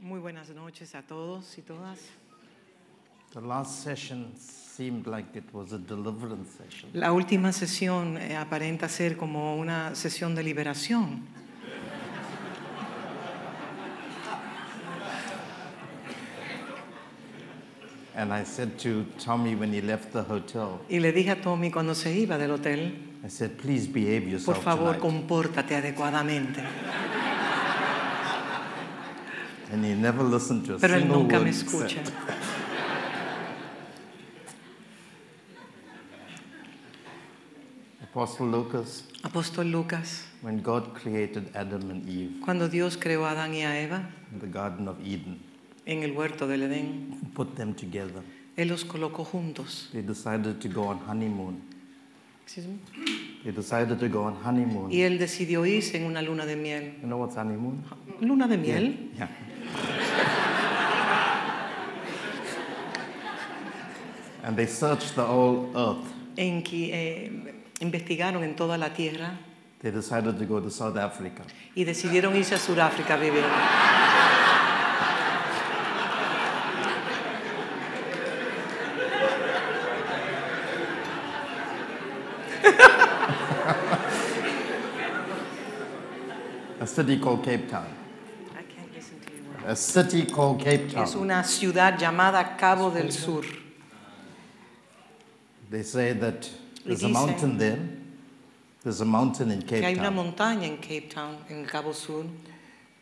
Muy buenas noches a todos y todas. The last session seemed like it was a deliverance session. La última sesión eh, aparenta ser como una sesión de liberación. And I said to Tommy when he left the hotel, Y le dije a Tommy cuando se iba del hotel, I said, please behave por yourself favor, tonight. compórtate adecuadamente. And he never listened to a Pero él nunca word me escucha. Apostle Lucas, Apóstol Lucas, when God created Adam and Eve cuando Dios creó a Adán y a Eva in the Garden of Eden, en el huerto del Edén, put them together. Él los colocó juntos. They decided to go on honeymoon. Excuse me. They decided to go on honeymoon. Y Él decidió irse en una luna de miel. You know what's honeymoon? ¿Luna de miel? Yeah. And they searched the whole earth. En que eh, investigaron en toda la tierra They decided to go to South Africa. y decidieron irse a Sudáfrica a vivir. A city called Cape Town. I can't listen to you. A city called Cape Es Town. una ciudad llamada Cabo del Sur. They say that there's a mountain there. There's a mountain in Que hay Cape una Town. montaña en Cape Town, en Cabo Sur,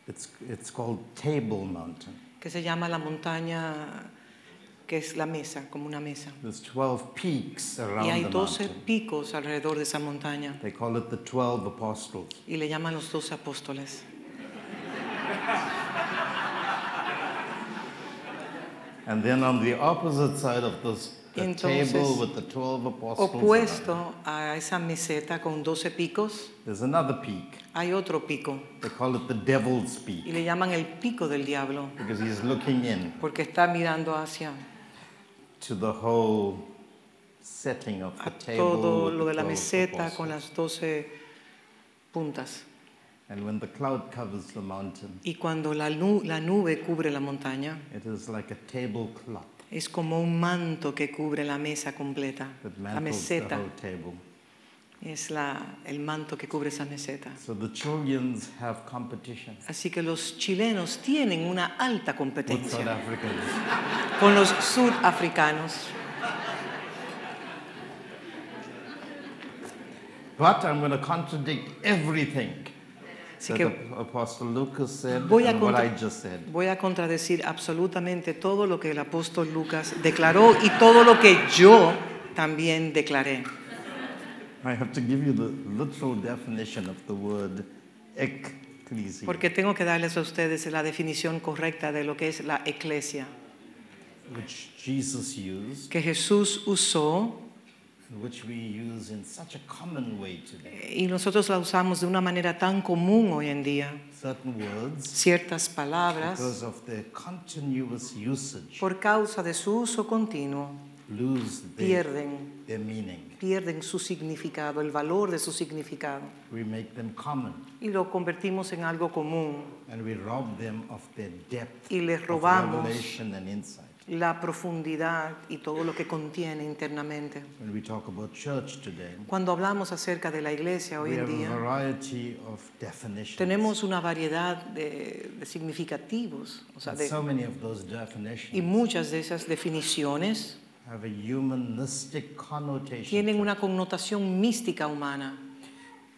It's, it's called Table Mountain. que se llama la montaña, que es la mesa, como una mesa. There's 12 peaks Y around hay the 12 mountain. picos alrededor de esa montaña They call it the 12 apostles. y le llaman los 12 apóstoles. And then on the opposite side of this, Entonces, table with the 12 apostles, around, Opuesto a esa meseta con 12 picos, there's another peak. hay otro pico They call it the devil's peak y le llaman el pico del diablo because he's looking in porque está mirando hacia to the whole setting of the a table. todo with lo the de la 12 meseta con las 12 puntas. And when the cloud covers the mountain, Y cuando la, nu- la nube cubre la montaña, it is like a tablecloth es como un manto que cubre la mesa completa. La meseta es la, el manto que cubre esa meseta. So the Chileans have competition Así que los chilenos tienen una alta competencia con los sudafricanos. But I'm going to contradict everything Así que the Apostle Lucas said Voy a contra- I just said. voy a contradecir absolutamente todo lo que el apóstol Lucas declaró y todo lo que yo también declaré. I have to give you the literal definition of the word ecclesia. Porque tengo que darles a ustedes la definición correcta de lo que es la eclesia, which Jesus used, que Jesús usó which we use in such a common way today. y nosotros la usamos de una manera tan común hoy en día. Certain words, Ciertas palabras, because of their continuous usage, por causa de su uso continuo, lose their, pierden, their meaning. pierden su significado, el valor de su significado, We make them common, y lo convertimos en algo común and we rob them of their depth y les of robamos revelation and insight. La profundidad y todo lo que contiene internamente. When we talk about church today, Cuando hablamos acerca de la iglesia hoy en día, tenemos una variedad de, de significativos, o sea, de- so many of those y muchas de esas definiciones have a humanistic connotation. tienen una connotación mística humana.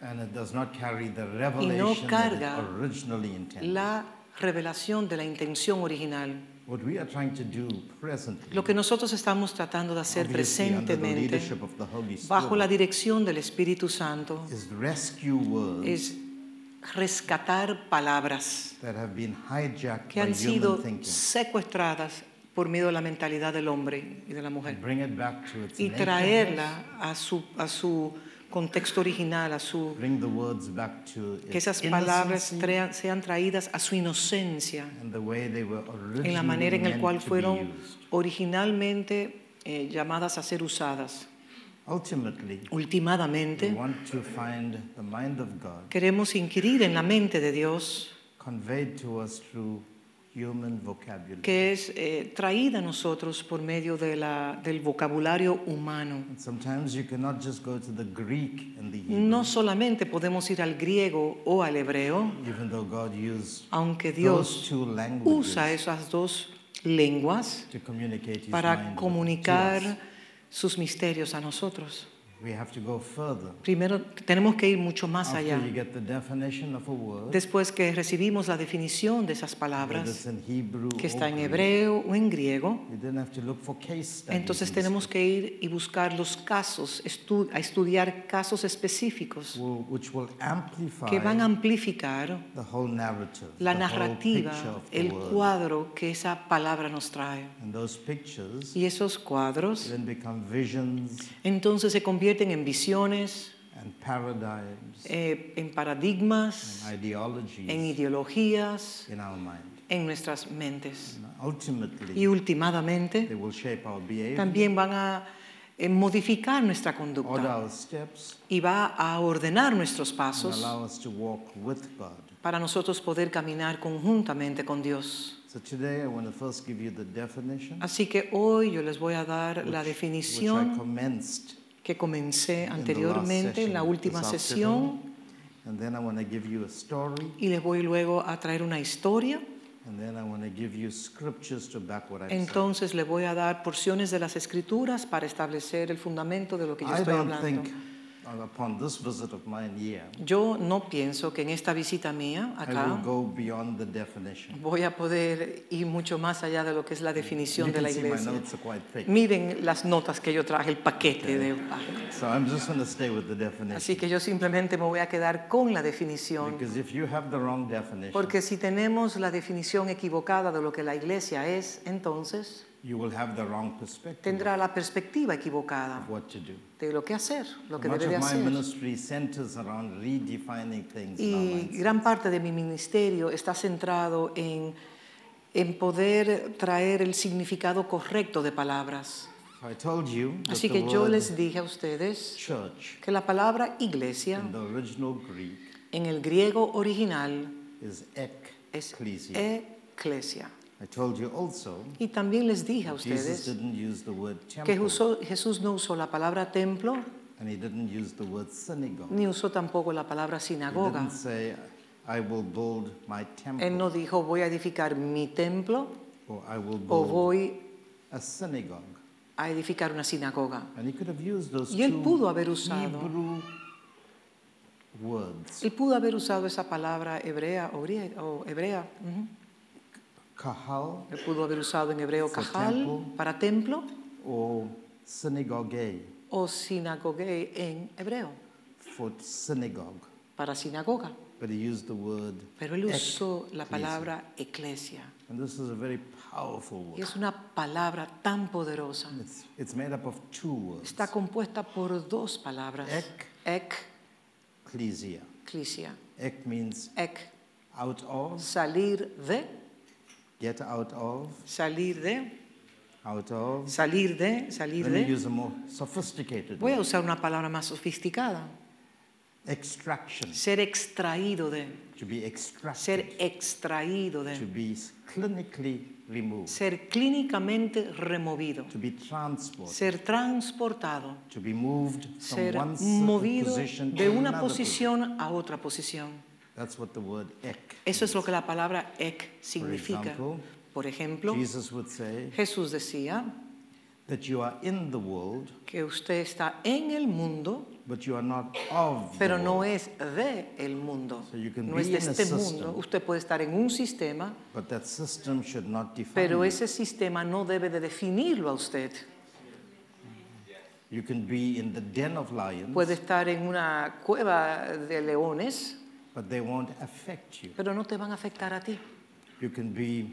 And it does not carry the no revelation that carga it originally intended. La revelación de la intención original. What we are trying to do presently, Lo que nosotros estamos tratando de hacer obviously under the presentemente, bajo la Spirit, dirección del Espíritu Santo, is rescue words es rescatar palabras that have been hijacked que by han sido human thinking. secuestradas por medio de la mentalidad del hombre y de la and mujer y traerla a su, a su contexto original, a su, bring the words back to que esas palabras trea- sean traídas a su inocencia and the way they were en la manera en la cual fueron originalmente eh, llamadas a ser usadas. Ultimately, Ultimadamente, want to find the mind of God queremos inquirir en la mente de Dios conveyed to us through human vocabulary. que es eh, traída a nosotros por medio de la- del vocabulario humano. And sometimes you cannot just go to the Greek and the Hebrew, No solamente podemos ir al griego o al hebreo, even though God used aunque those Dios two languages usa esas dos lenguas to communicate His para mind to us. comunicar sus misterios a nosotros. We have to go further. Primero tenemos que ir mucho más After allá. you get the definition of a word, Después que recibimos la definición de esas palabras, que está en hebreo o en griego, we then have to look for case studies. entonces tenemos que ir y buscar los casos, estu- a estudiar casos específicos will- which will amplify que van a amplificar the whole narrative, la the narrativa, of the el word. cuadro que esa palabra nos trae. And those pictures Y esos cuadros then become visions entonces se convierten en visiones, and paradigms eh, en paradigmas, and ideologies en ideologías, in our mind. en nuestras mentes. Ultimately, Y últimamente they will shape our behavior, también van a eh, modificar nuestra conducta our steps, y va a ordenar nuestros and pasos allow us to walk with God. para nosotros poder caminar conjuntamente con Dios. So today I want to first give you the definition, Así que hoy yo les voy a dar la which I definición que comencé anteriormente en la última sesión. And then I want to give you a story, y les voy luego a traer una historia. and then I want to give you scriptures to back what said. Entonces les voy a dar porciones de las escrituras para establecer el fundamento de lo que yo I estoy hablando. Upon this visit of mine here, Yo no pienso que en esta visita mía I acá will go beyond the definition. voy a poder ir mucho más allá de lo que es la definición You de la see my iglesia. notes are quite thick. Miren las notas que yo traje, el paquete de So I'm just going to stay with the definition. Así que yo simplemente me voy a quedar con la definición, Because if you have the wrong definition, porque si tenemos la definición equivocada de lo que la iglesia es, entonces you will have the wrong perspective tendrá la perspectiva equivocada of what to do. de lo que hacer, lo que Much debe de of my hacer. ministry centers around redefining things in our Y minds. gran parte de mi ministerio está centrado en, en poder traer el significado correcto de palabras. I told you that Así the que yo word les dije a ustedes church que la palabra iglesia in the original Greek en el griego original is es ecclesia. eclesia. I told you also Y también les dije a Jesus ustedes didn't use the word que temple usó- Jesús no usó la palabra templo and he didn't use the word synagogue. ni usó tampoco la palabra He sinagoga. didn't say, I will build my temple Él no dijo voy a edificar mi templo or I will o build voy a synagogue. a edificar una sinagoga. And he could have used those Y él pudo haber usado- Hebrew words, Él pudo haber usado esa palabra hebrea o, o hebrea. Kahal Él pudo haber usado en hebreo temple. para templo synagogue o sinagogue en hebreo for synagogue. para sinagoga. But he used the word Pero él usó la palabra eclesia. And this is a very powerful Y word. es una palabra tan poderosa. It's, it's made up of two words. Está compuesta por dos palabras. Ek. Ek, Ecclesia. Ek means Ek, out of, salir de, get out of, salir de, out of. salir de, salir Let me de. use a more sophisticated Voy a usar una palabra más sofisticada. Extraction. Ser extraído de, To be extracted. ser extraído To de, be clinically removed. ser clínicamente removido, To be transported. ser transportado, To be moved from ser one movido position de to una posición a otra posición. That's what the word ek. Eso es lo que la palabra ek significa. example, Por ejemplo, Jesus would say Jesús decía that you are in the world, que usted está en el mundo, but you are not of pero the no world. es de el mundo. So you can No be es de in a este system. mundo. Usted puede estar en un sistema, But that system should not define pero you. ese sistema no debe de definirlo a usted. You can be in the den of lions, Puede estar en una cueva de leones, but they won't affect you. pero no te van a afectar a ti. You can be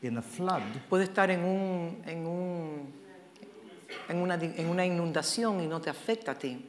in a flood, Puede estar en, un, en, un, en, una, en una inundación y no te afecta a ti.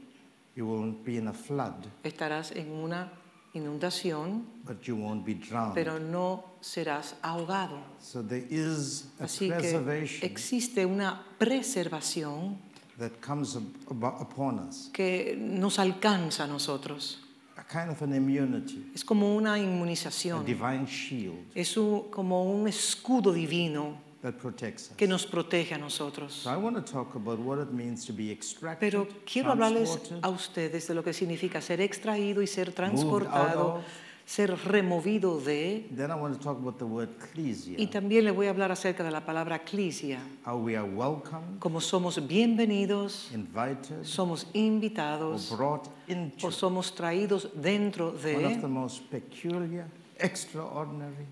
you won't be in a flood, Estarás en una inundación, but you won't be drowned. pero no serás ahogado. so there is a Así que preservation existe una preservación that comes upon us. que nos alcanza a nosotros. A kind of an immunity, Es como una a inmunización. divine shield Es un- como un escudo divino that protects us. que nos protege a nosotros. So I want to talk about what it means to be extracted, Pero quiero hablarles transported, a ustedes de lo que significa ser extraído y ser out transportado, of. Ser removido de. Then I want to talk about the word ecclesia, Y también les voy a hablar acerca de la palabra eclesia, how we are welcomed, como somos bienvenidos, invited, somos or invitados brought into o somos traídos dentro one of the de most peculiar, extraordinary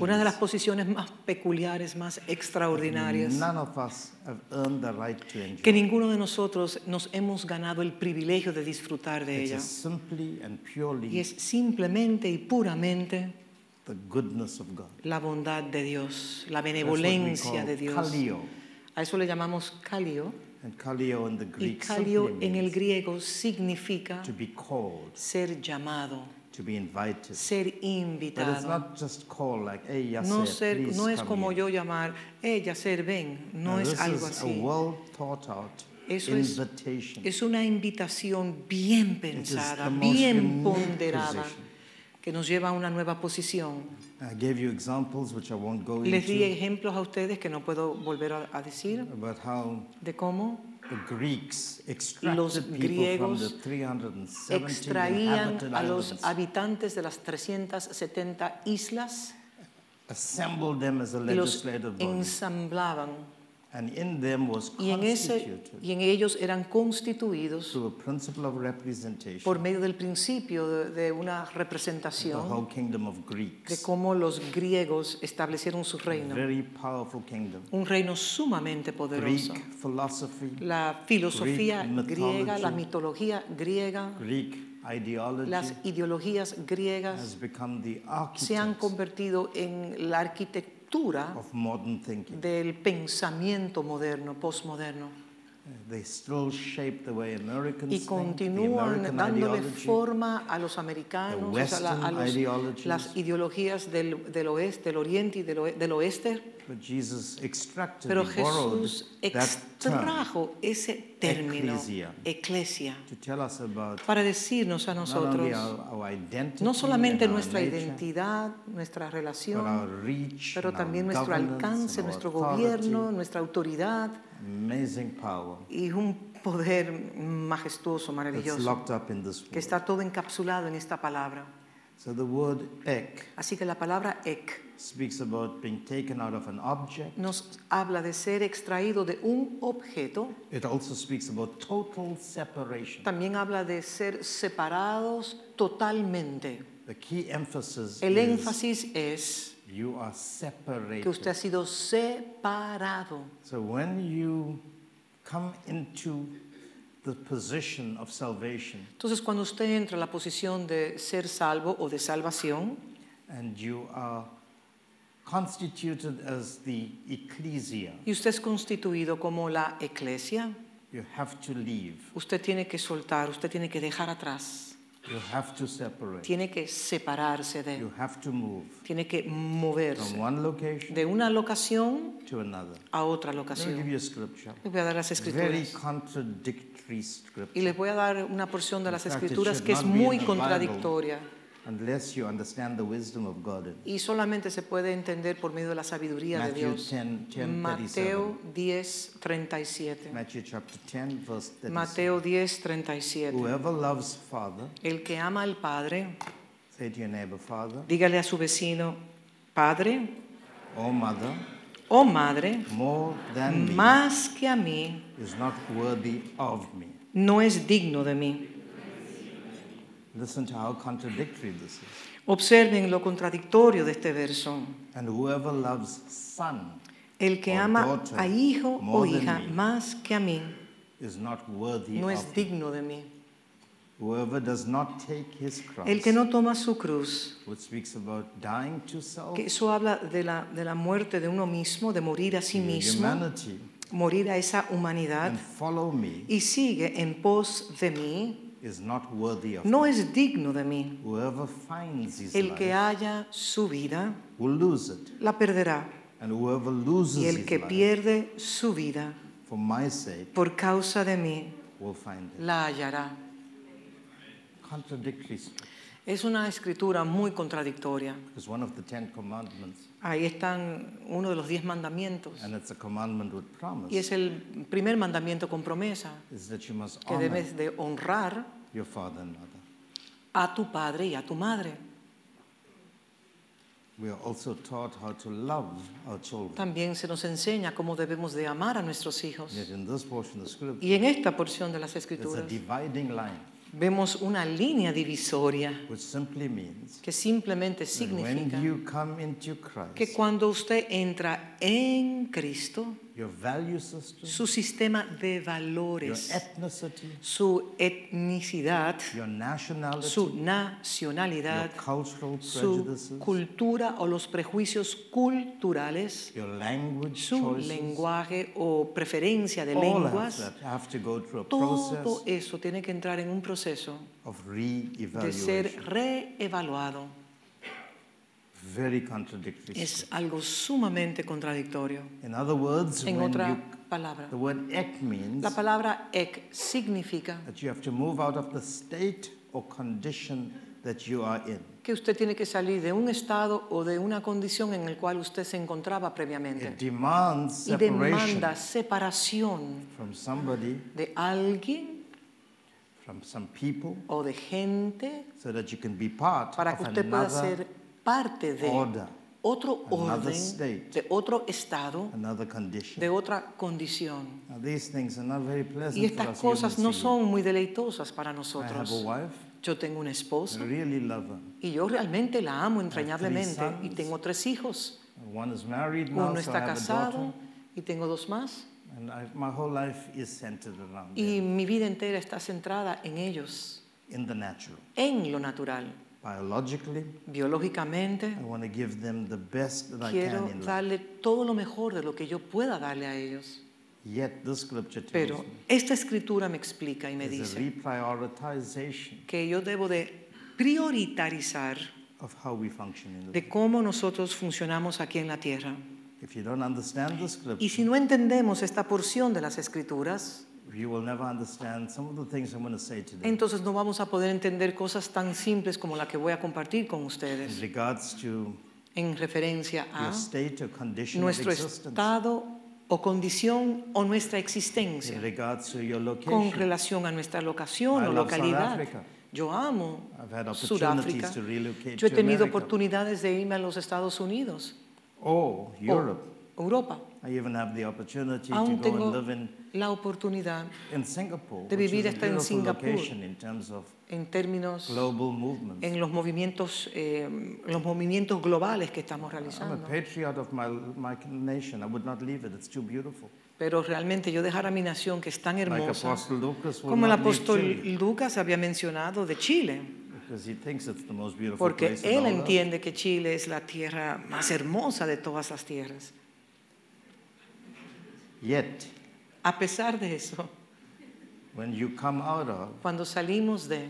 una de las posiciones más peculiares, más extraordinarias, none of us have earned the right que ninguno de nosotros nos hemos ganado el privilegio de disfrutar de It ella. is simply and Y es simplemente y puramente the goodness of God. la bondad de Dios, la benevolencia de Dios. kalio. A eso le llamamos kalio. And kalio in the Y Greek kalio simply en el griego significa to be called, ser llamado, to be invited. ser But it's invitado. not just call like, hey, Yasser, No, ser, please no es come como here. yo llamar, ella ser ven, no Now, es this algo is a así. well thought out Eso es- invitation. Es una invitación bien is pensada, bien ponderada, position. que nos lleva a una nueva posición. I gave you examples which I won't go Les di into ejemplos a ustedes que no puedo volver a, a decir about how de cómo Los people from griegos the 370 extraían a los habitantes de las 370 islas assembled them as a y los ensamblaban and in them was y en, ese, constituted y en ellos eran constituidos through a principle of representation por medio del principio de, de una the representación whole kingdom of de cómo los griegos establecieron su reino, very powerful kingdom. un reino sumamente poderoso. Greek philosophy, La filosofía Greek griega, la mythology, mitología griega, Greek ideology las ideologías griegas has become the se han convertido en la arquitectura of modern thinking. del pensamiento moderno, postmoderno. They still shape the way Americans Y think, the continúan American dándole ideology, forma a los americanos, la- a los- las ideologías del, del oeste, del oriente y del oeste. But Jesus extracted, Pero Jesús extrajo ese término, Ecclesia. eclesia, to tell us about para decirnos a nosotros no solamente nuestra identidad, nuestra relación, pero también nuestro alcance, nuestro gobierno, nuestra autoridad amazing power y un poder majestuoso, maravilloso, que está todo encapsulado en esta palabra. So the word ek Así que la palabra ek speaks about being taken out of an object. nos habla de ser extraído de un objeto, It also speaks about total separation. también habla de ser separados totalmente. The key emphasis El is énfasis es you are separated. que usted ha sido separado. So when you come into the position of salvation Entonces, cuando usted entra en la posición de ser salvo o de salvación, and you are constituted as the ecclesia, y usted es constituido como la iglesia, you have to leave. usted tiene que soltar, usted tiene que dejar atrás, You have to separate. tiene que separarse de, You have to move tiene que from moverse one location de una locación to another. a otra give locación. you a scripture. Les voy a dar las Very escrituras. contradictory Y les voy a dar una porción de las fact, escrituras que es muy Bible. Unless you understand the wisdom of God. y solamente se puede entender por medio de la sabiduría de Matthew Dios. 10, 10, Mateo 10, 37. Matthew chapter 10, verse 37. Mateo 10, 37. Whoever loves Father, El que ama al Padre, say to your neighbor, Father dígale a su vecino, Padre Mother, o Madre, more than me, más que a mí, is not worthy of me. no es digno de mí. Listen to how contradictory this is. Observen lo contradictorio de este verso. And whoever loves Son El que ama a hijo o hija me más que a mí, is not worthy no es of me. digno de mí. Whoever does not take his cross, El que no toma su cruz, which speaks about dying to self, que eso habla de la, de la muerte de uno mismo, de morir a sí mismo, humanity, morir a esa humanidad and follow me, y sigue en pos de mí, is not worthy of no me. es digno de mí. Whoever finds his El que life haya su vida, will lose it, la perderá. and whoever loses Y el his que life pierde su vida for my sake por causa de mí, will find it. la hallará. contradictory Es una escritura muy contradictoria. one of the Ten Commandments, Ahí están uno de los diez mandamientos. and it's a commandment with promise, Y es el primer mandamiento con promesa, is that you must que debes de honrar your father and mother. a tu padre y a tu madre. We are also taught how to love our children. También se nos enseña cómo debemos de amar a nuestros hijos. Yet in this portion of scripture, Y en esta porción de las there's a escrituras dividing line, vemos una línea divisoria which simply means que simplemente significa when you come into que Christ, cuando usted entra en Cristo, your value system, su sistema de your valores, ethnicity, su etnicidad, your nationality, su your nacionalidad, cultural su prejudices, cultura o los prejuicios culturales, your language su choices, lenguaje o preferencia de lenguas, have to go through a todo eso tiene que entrar en un proceso of de ser reevaluado. Very contradictory. Es algo sumamente contradictorio. In other words, En otra you, palabra, the word ek means la palabra ek significa that you have to move out of the state or condition that you are in. que usted tiene que salir de un estado o de una condición en el cual usted se encontraba It previamente demands y demanda separación from somebody, de alguien from some people, o de gente so that you can be part para of que usted pueda ser parte de order, otro orden, state. de otro estado, de otra condición. Now, these things are not very pleasant Y for estas us cosas no son muy deleitosas para I have a nosotros. wife, Yo tengo una esposa really love her. y yo realmente la amo entrañablemente y tengo tres hijos. One is married now, Uno so está a casado y tengo dos más. And I, my whole life is centered around Y them, mi vida entera está centrada en ellos, in the natural. en lo natural. Biologically, Biológicamente, I want to give them the best that I quiero can in life. darle todo lo mejor de lo que yo pueda darle a ellos. Yet this scripture tells Pero me esta escritura me explica y me dice que yo debo de priorizar of how we function in de cómo nosotros funcionamos aquí en la tierra. If you don't understand the Y scripture, si no entendemos esta porción de las escrituras, you will never understand some of the things I'm going to say today entonces no vamos a poder entender cosas tan simples como la que voy a compartir con in ustedes regards to en referencia a your state or condition of nuestro existence, estado o condición o nuestra in existencia to your con location. relación a nuestra locación I o localidad. Yo amo I've had opportunities Sudáfrica. to relocate Yo he tenido oportunidades de irme a los Estados Unidos Europe. o Europa. I even have the opportunity to go tengo and live in, la oportunidad in Singapore, de vivir hasta en Singapur. location in terms of en términos global movements. en los movimientos eh, los movimientos globales que estamos I'm a realizando. patriot of my, my nation. I would not leave it. It's too beautiful. Pero realmente yo dejar a mi nación que es tan Like hermosa, will como el apóstol Lucas había mencionado de Chile, because he thinks it's the most beautiful porque place él entiende que Chile es la tierra más hermosa de todas las tierras. Yet, A pesar de eso, when you come out of, cuando salimos de,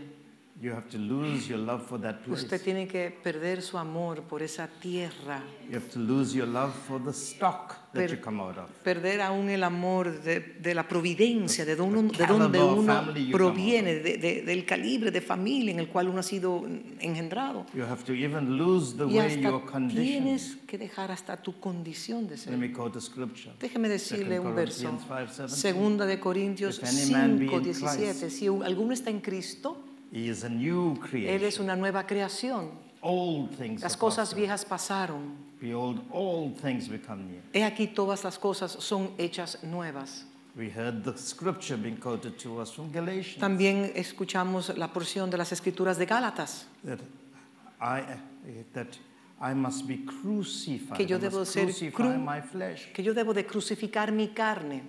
you have to lose your love for that place. usted tiene que perder su amor por esa tierra, You have to lose your love for the stock that you come out of. perder aún el amor de, de la providencia, de, don- The de donde uno proviene, de- de- del calibre de familia en el cual uno ha sido engendrado. You have to even lose the Y way hasta tienes que dejar hasta tu condición de Let ser. me quote a scripture. Déjeme decirle un verso. Corinthians 5:17. Segunda de Corintios If any man be 5, in 17. Christ, Si alguno está en Cristo, He is a new Él es creation. una nueva creación. Things Las cosas viejas pasaron. Behold, all things become new. He aquí todas las cosas son hechas nuevas. We heard the scripture being quoted to us from Galatians También escuchamos la porción de las escrituras de Gálatas, that I that I must be crucified. Que yo I debo must ser cru- my flesh. que yo debo de crucificar mi carne.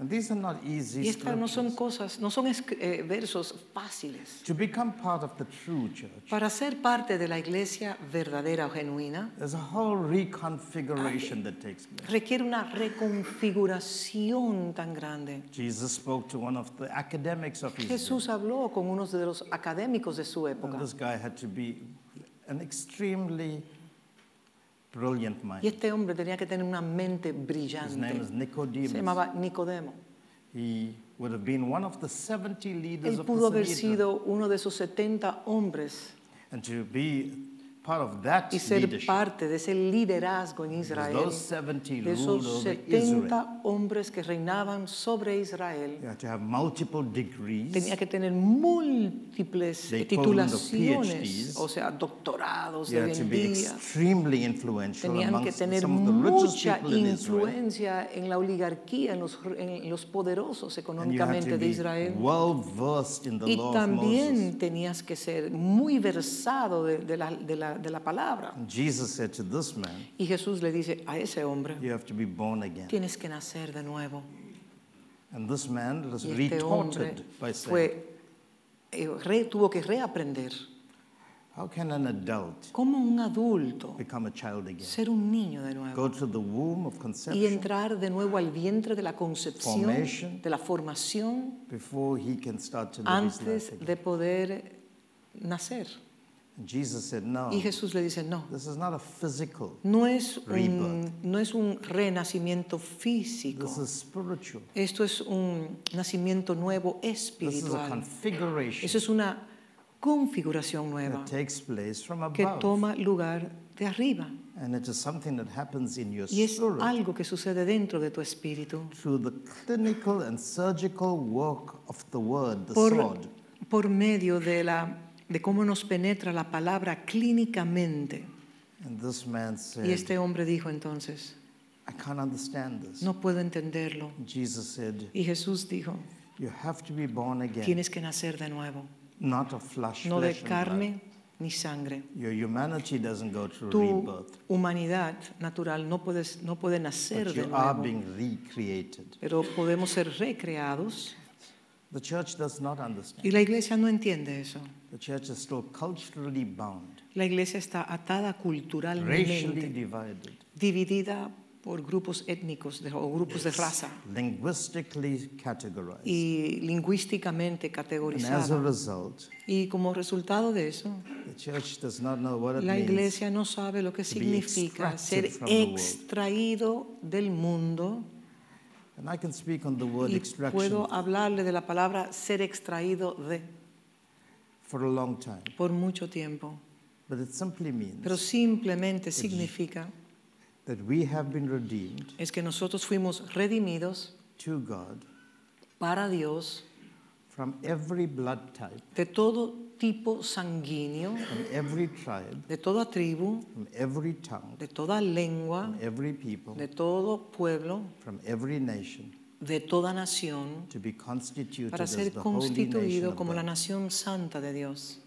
And these are not easy Y estas no son cosas, no son eh, versos fáciles. To become part of the true church, Para ser parte de la iglesia verdadera o genuina, there's a whole reconfiguration that takes place. requiere una reconfiguración tan grande. Jesus spoke to one of the academics of his day. Jesús habló con uno de los académicos de su And época. this guy had to be an extremely brilliant mind. Y este hombre tenía que tener una mente His name brillante. is Nicodemus. Se llamaba Nicodemo. He would have been one of the 70 leaders Él of pudo the haber sido uno de esos 70 hombres And to be of y ser parte de ese liderazgo en Israel, those 70 de esos over Israel. 70 hombres que reinaban sobre Israel, tenía que tener múltiples titulaciones, o sea, doctorados de hoy en be día. Tenían que tener mucha influencia en la oligarquía, en los, en los poderosos económicamente de Israel. well versed in the Y también tenías que ser muy versado de, de la, de la- de la palabra. Jesus said to this man, Y Jesús le dice a ese hombre, You have to be born again. tienes que nacer de nuevo. And this man was Y este retorted by saying, fue, eh, re- tuvo que reaprender How can an adult cómo un adulto become a child again? ser un niño de nuevo Go to the womb of y conception entrar de nuevo al vientre de la concepción, Formation. de la formación, before he can start to live his life antes again. de poder nacer. Jesus said, No, Y Jesús le dice, no, this is not a physical, no es un, no es un renacimiento físico. this is spiritual. Esto es un nacimiento nuevo This is a espiritual. configuration Eso es una configuración nueva that takes place from que above. toma lugar de arriba. And it is something that happens in your Y es spirit algo que sucede dentro de tu espíritu. through the clinical and surgical work of the word, the Por, sword. por medio de, la, de cómo nos penetra la palabra clínicamente. And this man Y said, este hombre dijo entonces, I can't understand this. no puedo entenderlo. Jesus said, Y Jesús dijo, You have to be born again, tienes que nacer de nuevo, not of flesh, no de carne ni sangre. Your humanity doesn't go through Tu rebirth, humanidad natural no, puedes, no puede nacer but de you are nuevo, being recreated. pero podemos ser recreados. The church does not understand. Y la iglesia no entiende eso. The church is still culturally bound, La iglesia está atada racially culturalmente, divided, dividida por grupos étnicos de- o grupos de raza linguistically categorized. y lingüísticamente And as a categorizada. result, Y como resultado de eso, the church does not know what it la means iglesia no sabe lo que to be significa ser extracted from the world. extraído del mundo. And I can speak on the word Y extraction puedo hablarle de la palabra ser extraído de for a long time, por mucho tiempo. but it simply means Pero simplemente significa that we have been redeemed es que nosotros fuimos redimidos to God para Dios from every blood type, de todo tipo sanguíneo, from every tribe, de toda tribu, from every tongue, de toda lengua, from every people, de todo pueblo, from every nation, de toda nación, to be constituted para ser constituido como la nación santa de Dios.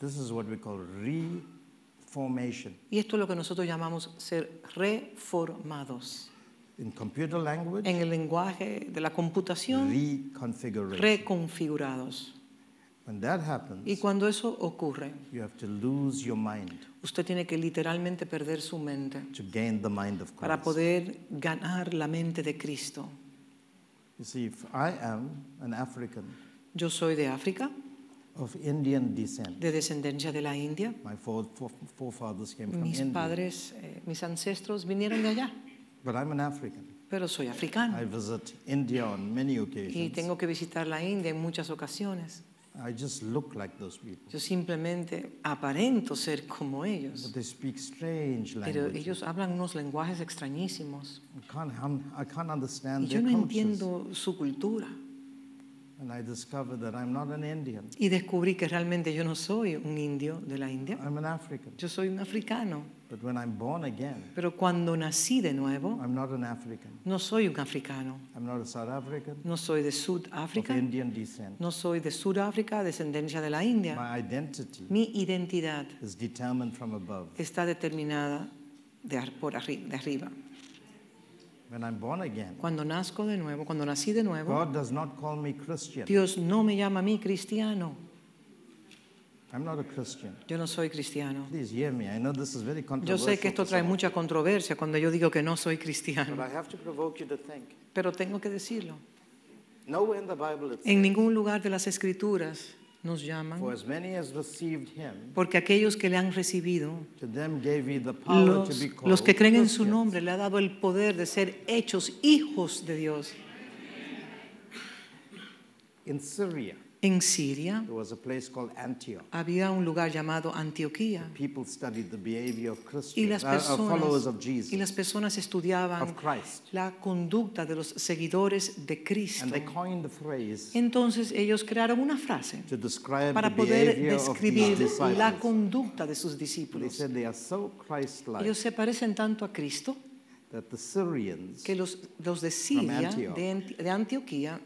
This is what we call reformation. Y esto es lo que nosotros llamamos ser reformados. In computer language, En el lenguaje de la computación, reconfigurados. When that happens, Y cuando eso ocurre, you have to lose your mind usted tiene que literalmente perder su mente to gain the mind of para Christ. poder ganar la mente de Cristo. You see, if I am an African Yo soy de África, of Indian descent, de descendencia de la India. my fore- forefathers came from Mis India, padres, eh, mis ancestros vinieron de allá, but I'm an African. pero soy africano. I visit India on many Y occasions. tengo que visitar la India en muchas ocasiones. I just look like those people. Yo simplemente aparento ser como ellos. But they speak strange Pero ellos hablan unos lenguajes extrañísimos. I can't, I can't Y understand yo their no cultures. entiendo su cultura. And I discovered that I'm not an Indian. Y descubrí que realmente yo no soy un indio de la India. I'm an African. Yo soy un africano. But when I'm born again, Pero cuando nací de nuevo, I'm not an African. no soy un africano. I'm not a South African No soy de of Sudáfrica. Indian descent. No soy de Sudáfrica, descendencia de la India. My identity Mi identidad is determined from above. está determinada de, ar- por arri- de arriba. When I'm born again, Cuando nazco de nuevo, cuando nací de nuevo, God does not call me Christian. Dios no me llama a mí cristiano. I'm not a Christian. Yo no soy cristiano. Please hear me. I know this is very Yo controversial. sé que esto to trae mucha controversia cuando yo digo que no soy But cristiano, I have to provoke you to think. pero tengo que decirlo. Nowhere in the Bible it En ningún lugar de las escrituras nos For llaman, as many as received him, porque aquellos que le han recibido, to them gave he the power to los, be called los que creen en su nombre, le ha dado el poder de ser hechos hijos de Dios. In Syria, En Siria there was a place called Antioch. había un lugar llamado Antioquía People studied the behavior of y las uh, uh, personas, of Jesus, y las personas estudiaban of Christ. la conducta de los seguidores de Cristo. And they coined the phrase Entonces ellos crearon una frase to describe the para poder describir la conducta de sus They discípulos. said they are so Christ-like Ellos se parecen tanto a Cristo que los, los de Siria, de Antioquía,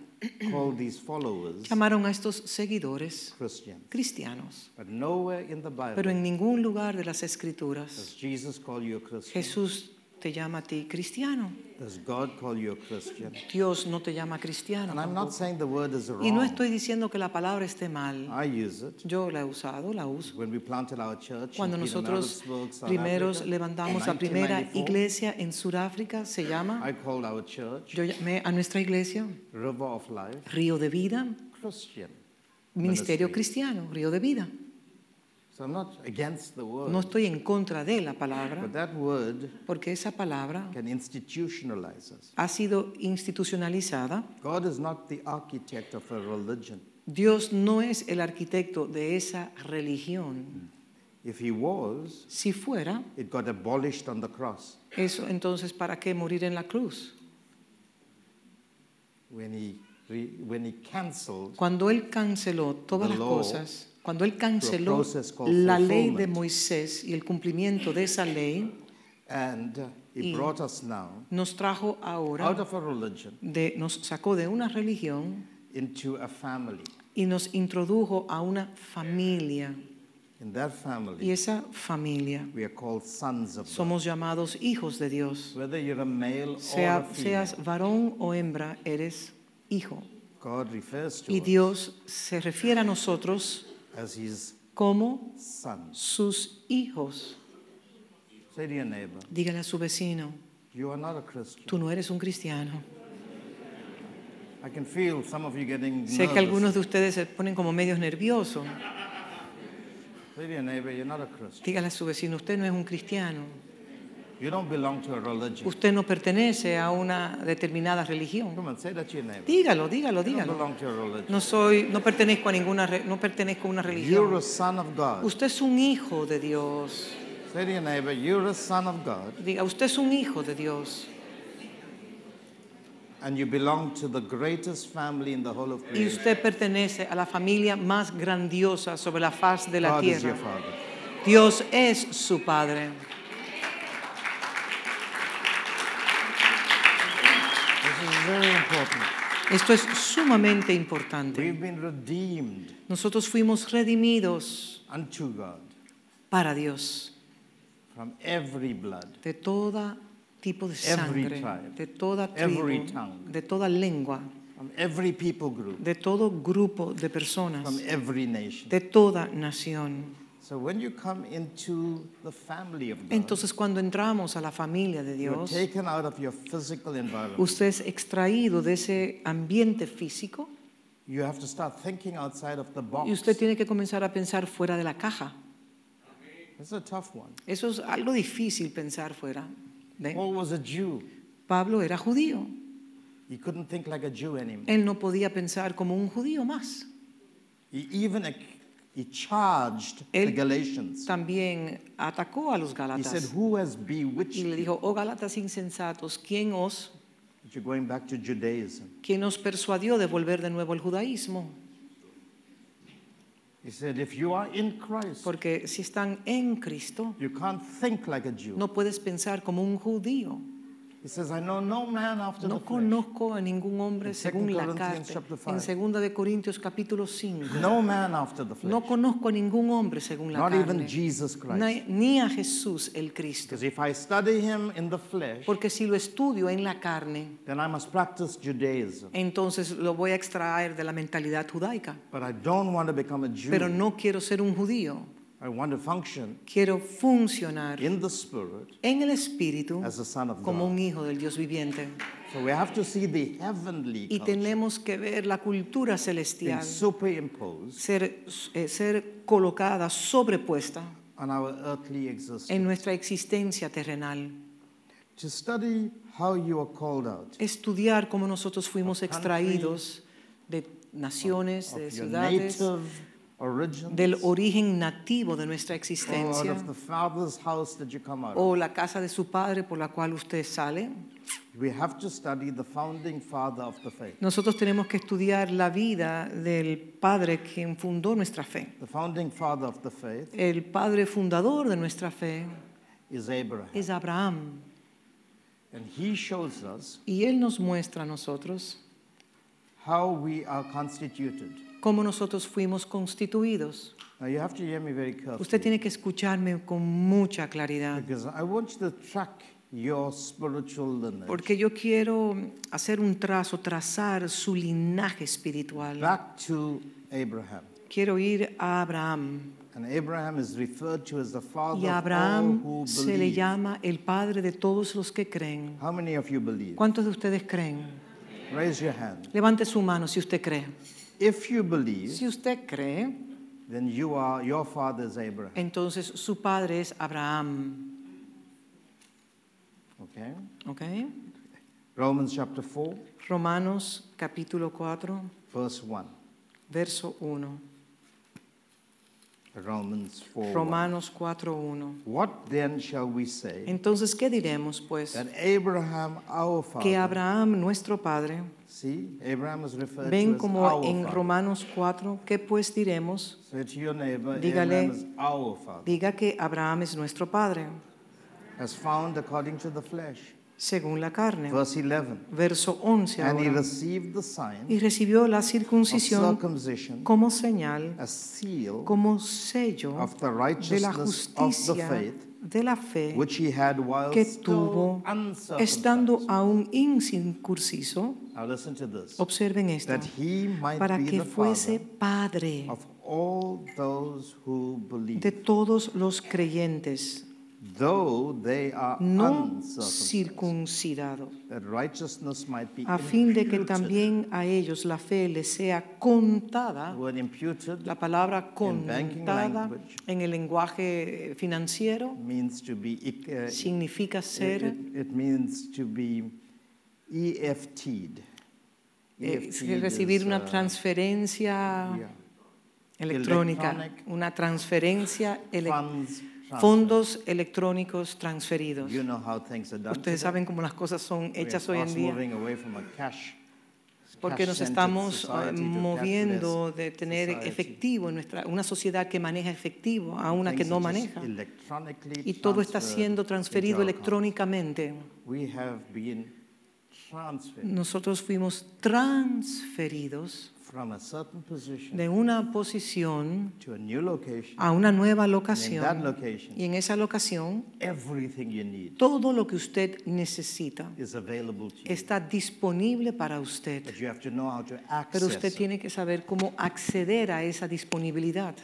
called these followers llamaron a estos seguidores Christians. cristianos. But nowhere in the Pero Bible en ningún lugar de las escrituras does Jesus call you a Christian. Jesús te llama a ti cristiano. Does God call you a Christian? Dios no te llama cristiano. And I'm not saying the word is Y no wrong. estoy diciendo que la palabra esté mal. I use it. Yo la he usado, la uso. When we planted our church Cuando in nosotros primeros Africa, levantamos la primera 1994, iglesia en Sudáfrica, se llama, I called our church yo llamé a nuestra iglesia River of Life Río de Vida, Christian. Ministerio. Cristiano, Río de Vida. So I'm not against the word, No estoy en contra de la palabra, but that word porque esa palabra can institutionalize us. ha sido institucionalizada. God is not the architect of a religion. Dios no es el arquitecto de esa religión. If he was, Si fuera, it got abolished on the cross eso entonces ¿para qué morir en la cruz? when he, when he cancelled Cuando Él canceló todas The las law cosas, cuando Él canceló la ley de. Moisés y el cumplimiento de esa ley, and he Y- brought us now nos trajo out ahora, of a religion de, nos sacó de una religión into a family. y nos introdujo a una familia. In that Y family, esa familia we are called sons of somos llamados hijos de Dios. Whether you're a male or a Sea, female, seas varón o hembra, eres hijo. God refers to Y us Dios se refiere a nosotros as his como sons. sus hijos. Say to your neighbor, Dígale a su vecino, you are not a Christian. tú no eres un cristiano. I can feel some of you getting Sé que nervous. algunos de ustedes se ponen como medios nerviosos. Say to your neighbor, you're not a Christian. Dígale a su vecino, usted no es un cristiano. You don't belong to a religion. Usted no pertenece a una determinada religión. Come on, say that to your neighbor. Dígalo, dígalo, You don't dígalo. belong to a religion. No soy, no pertenezco a ninguna, re- no pertenezco a una You're religión. a son of God. Usted es un hijo de Dios. Say to your neighbor, you're a son of God Diga, usted es un hijo de Dios. and you belong to the greatest family in the whole of Y creation. usted pertenece a la familia más grandiosa sobre la faz de la God is your tierra. father. Dios es su Padre. This is very important. Esto es sumamente importante. We've been redeemed Nosotros fuimos redimidos unto God para Dios from every blood, de toda tipo de Every sangre, tribe, de toda every tribu, tongue. de toda lengua, from every people group, de todo grupo de personas, from every nation. de toda nación. So when you come into the family of God, Entonces cuando entramos a la familia de Dios, taken out of your physical environment. usted es extraído de ese ambiente físico You have to start thinking outside of the box. y usted tiene que comenzar a pensar fuera de la caja. It's a tough one. Eso es algo difícil pensar fuera. Paul was a Jew. Pablo era judío. He couldn't think like a Jew anymore. Él no podía pensar como un judío más. He even ac- he charged Él the Galatians. También atacó a los He said, Gálatas "Who has y bewitched le you?" dijo, oh Gálatas insensatos, ¿quién os, But You're going back to Judaism. quién os persuadió de volver de nuevo al judaísmo? He said, "If you are in Christ, Porque si están en Cristo, you can't think like a Jew." no puedes pensar como un judío. He says, "I know no man after No the flesh." conozco a ningún hombre según 2 la carne. En five. 2 de Corintios capítulo 5. No man after the flesh. No conozco a ningún hombre según la Not even carne. Jesus Christ. Ni- a Jesús el Cristo. Because if I study him in the flesh, Porque si lo estudio en la carne, then I must practice Judaism. entonces lo voy a extraer de la mentalidad judaica. But I don't want to become a Jew. Pero no quiero ser un judío. I want to function Quiero funcionar in the spirit en el espíritu as a son of como God. un hijo del Dios viviente. So we have to see the heavenly Y tenemos que ver la cultura being celestial superimposed ser, eh, ser colocada, sobrepuesta on our earthly existence. en nuestra existencia terrenal. To study how you are called out Estudiar cómo nosotros fuimos country- extraídos de, naciones, de of your ciudades, native del origen nativo de nuestra existencia, o la casa de su padre por la cual usted sale. We have to study the founding father of the faith. Nosotros tenemos que estudiar la vida del padre quien fundó nuestra fe. The founding father of the faith El padre fundador de nuestra fe is Abraham. es Abraham. And he shows us Y él nos muestra a nosotros how we are constituted. Cómo nosotros fuimos constituidos. Now you have to hear me very carefully. Usted tiene que escucharme con mucha claridad. Because I want you to track your spiritual lineage Porque yo quiero hacer un trazo, trazar su linaje espiritual. back to Abraham. Quiero ir a Abraham. And Abraham is referred to as the father Y a of all Abraham who se le believe. llama el padre de todos los que creen. How many of you believe? ¿Cuántos de ustedes creen? Raise your hand. Levante su mano si usted cree. If you believe, Si usted cree, then you are your father is Abraham. entonces su padre es Abraham. Okay? ¿Ok? Romans chapter 4, Romanos capítulo 4, verse 1. verso 1. Romans 4. 1. Romanos 4, 1. What then shall we say? Entonces, ¿qué diremos? Pues That Abraham, our father. que Abraham, nuestro padre, See, Abraham is referred ven to como our en father. Romanos 4, ¿qué pues diremos? To your neighbor, Dígale- Abraham is our father. Diga que Abraham es nuestro padre, As found according to the flesh. Según la carne. Verse 11. Verso 11 And he ahora. received the sign Y recibió la circuncisión como señal, a seal como sello of the de la righteousness of the justicia faith de la fe which he had while que tuvo estando aún incircunciso. Now listen to this. Observen esto. That he might Para be que the fuese padre of all those who believe, de todos los creyentes, though they are no circuncidado, that righteousness might be a fin de que imputed. también a ellos la fe les sea contada. Imputed La palabra contada language. en el lenguaje financiero means to be uh, significa it, ser, it- it means to be EFT'd. eh, EFT'd recibir is, una uh, transferencia yeah, electrónica, Electronic una transferencia, ele- funds transfer. Fondos electrónicos transferidos. You know how things are done Ustedes saben cómo las cosas son hechas hoy en día, porque nos estamos eh, moviendo de tener efectivo en nuestra una sociedad que maneja efectivo a una que no maneja. y todo está siendo transferido electrónicamente. Nosotros fuimos transferidos from a certain position de una posición to a new location. a una nueva And in that locación location, y en esa locación everything you need todo lo que usted necesita is available to you. está disponible para usted. But you have to know how to Pero access usted it. tiene que saber cómo acceder a esa disponibilidad.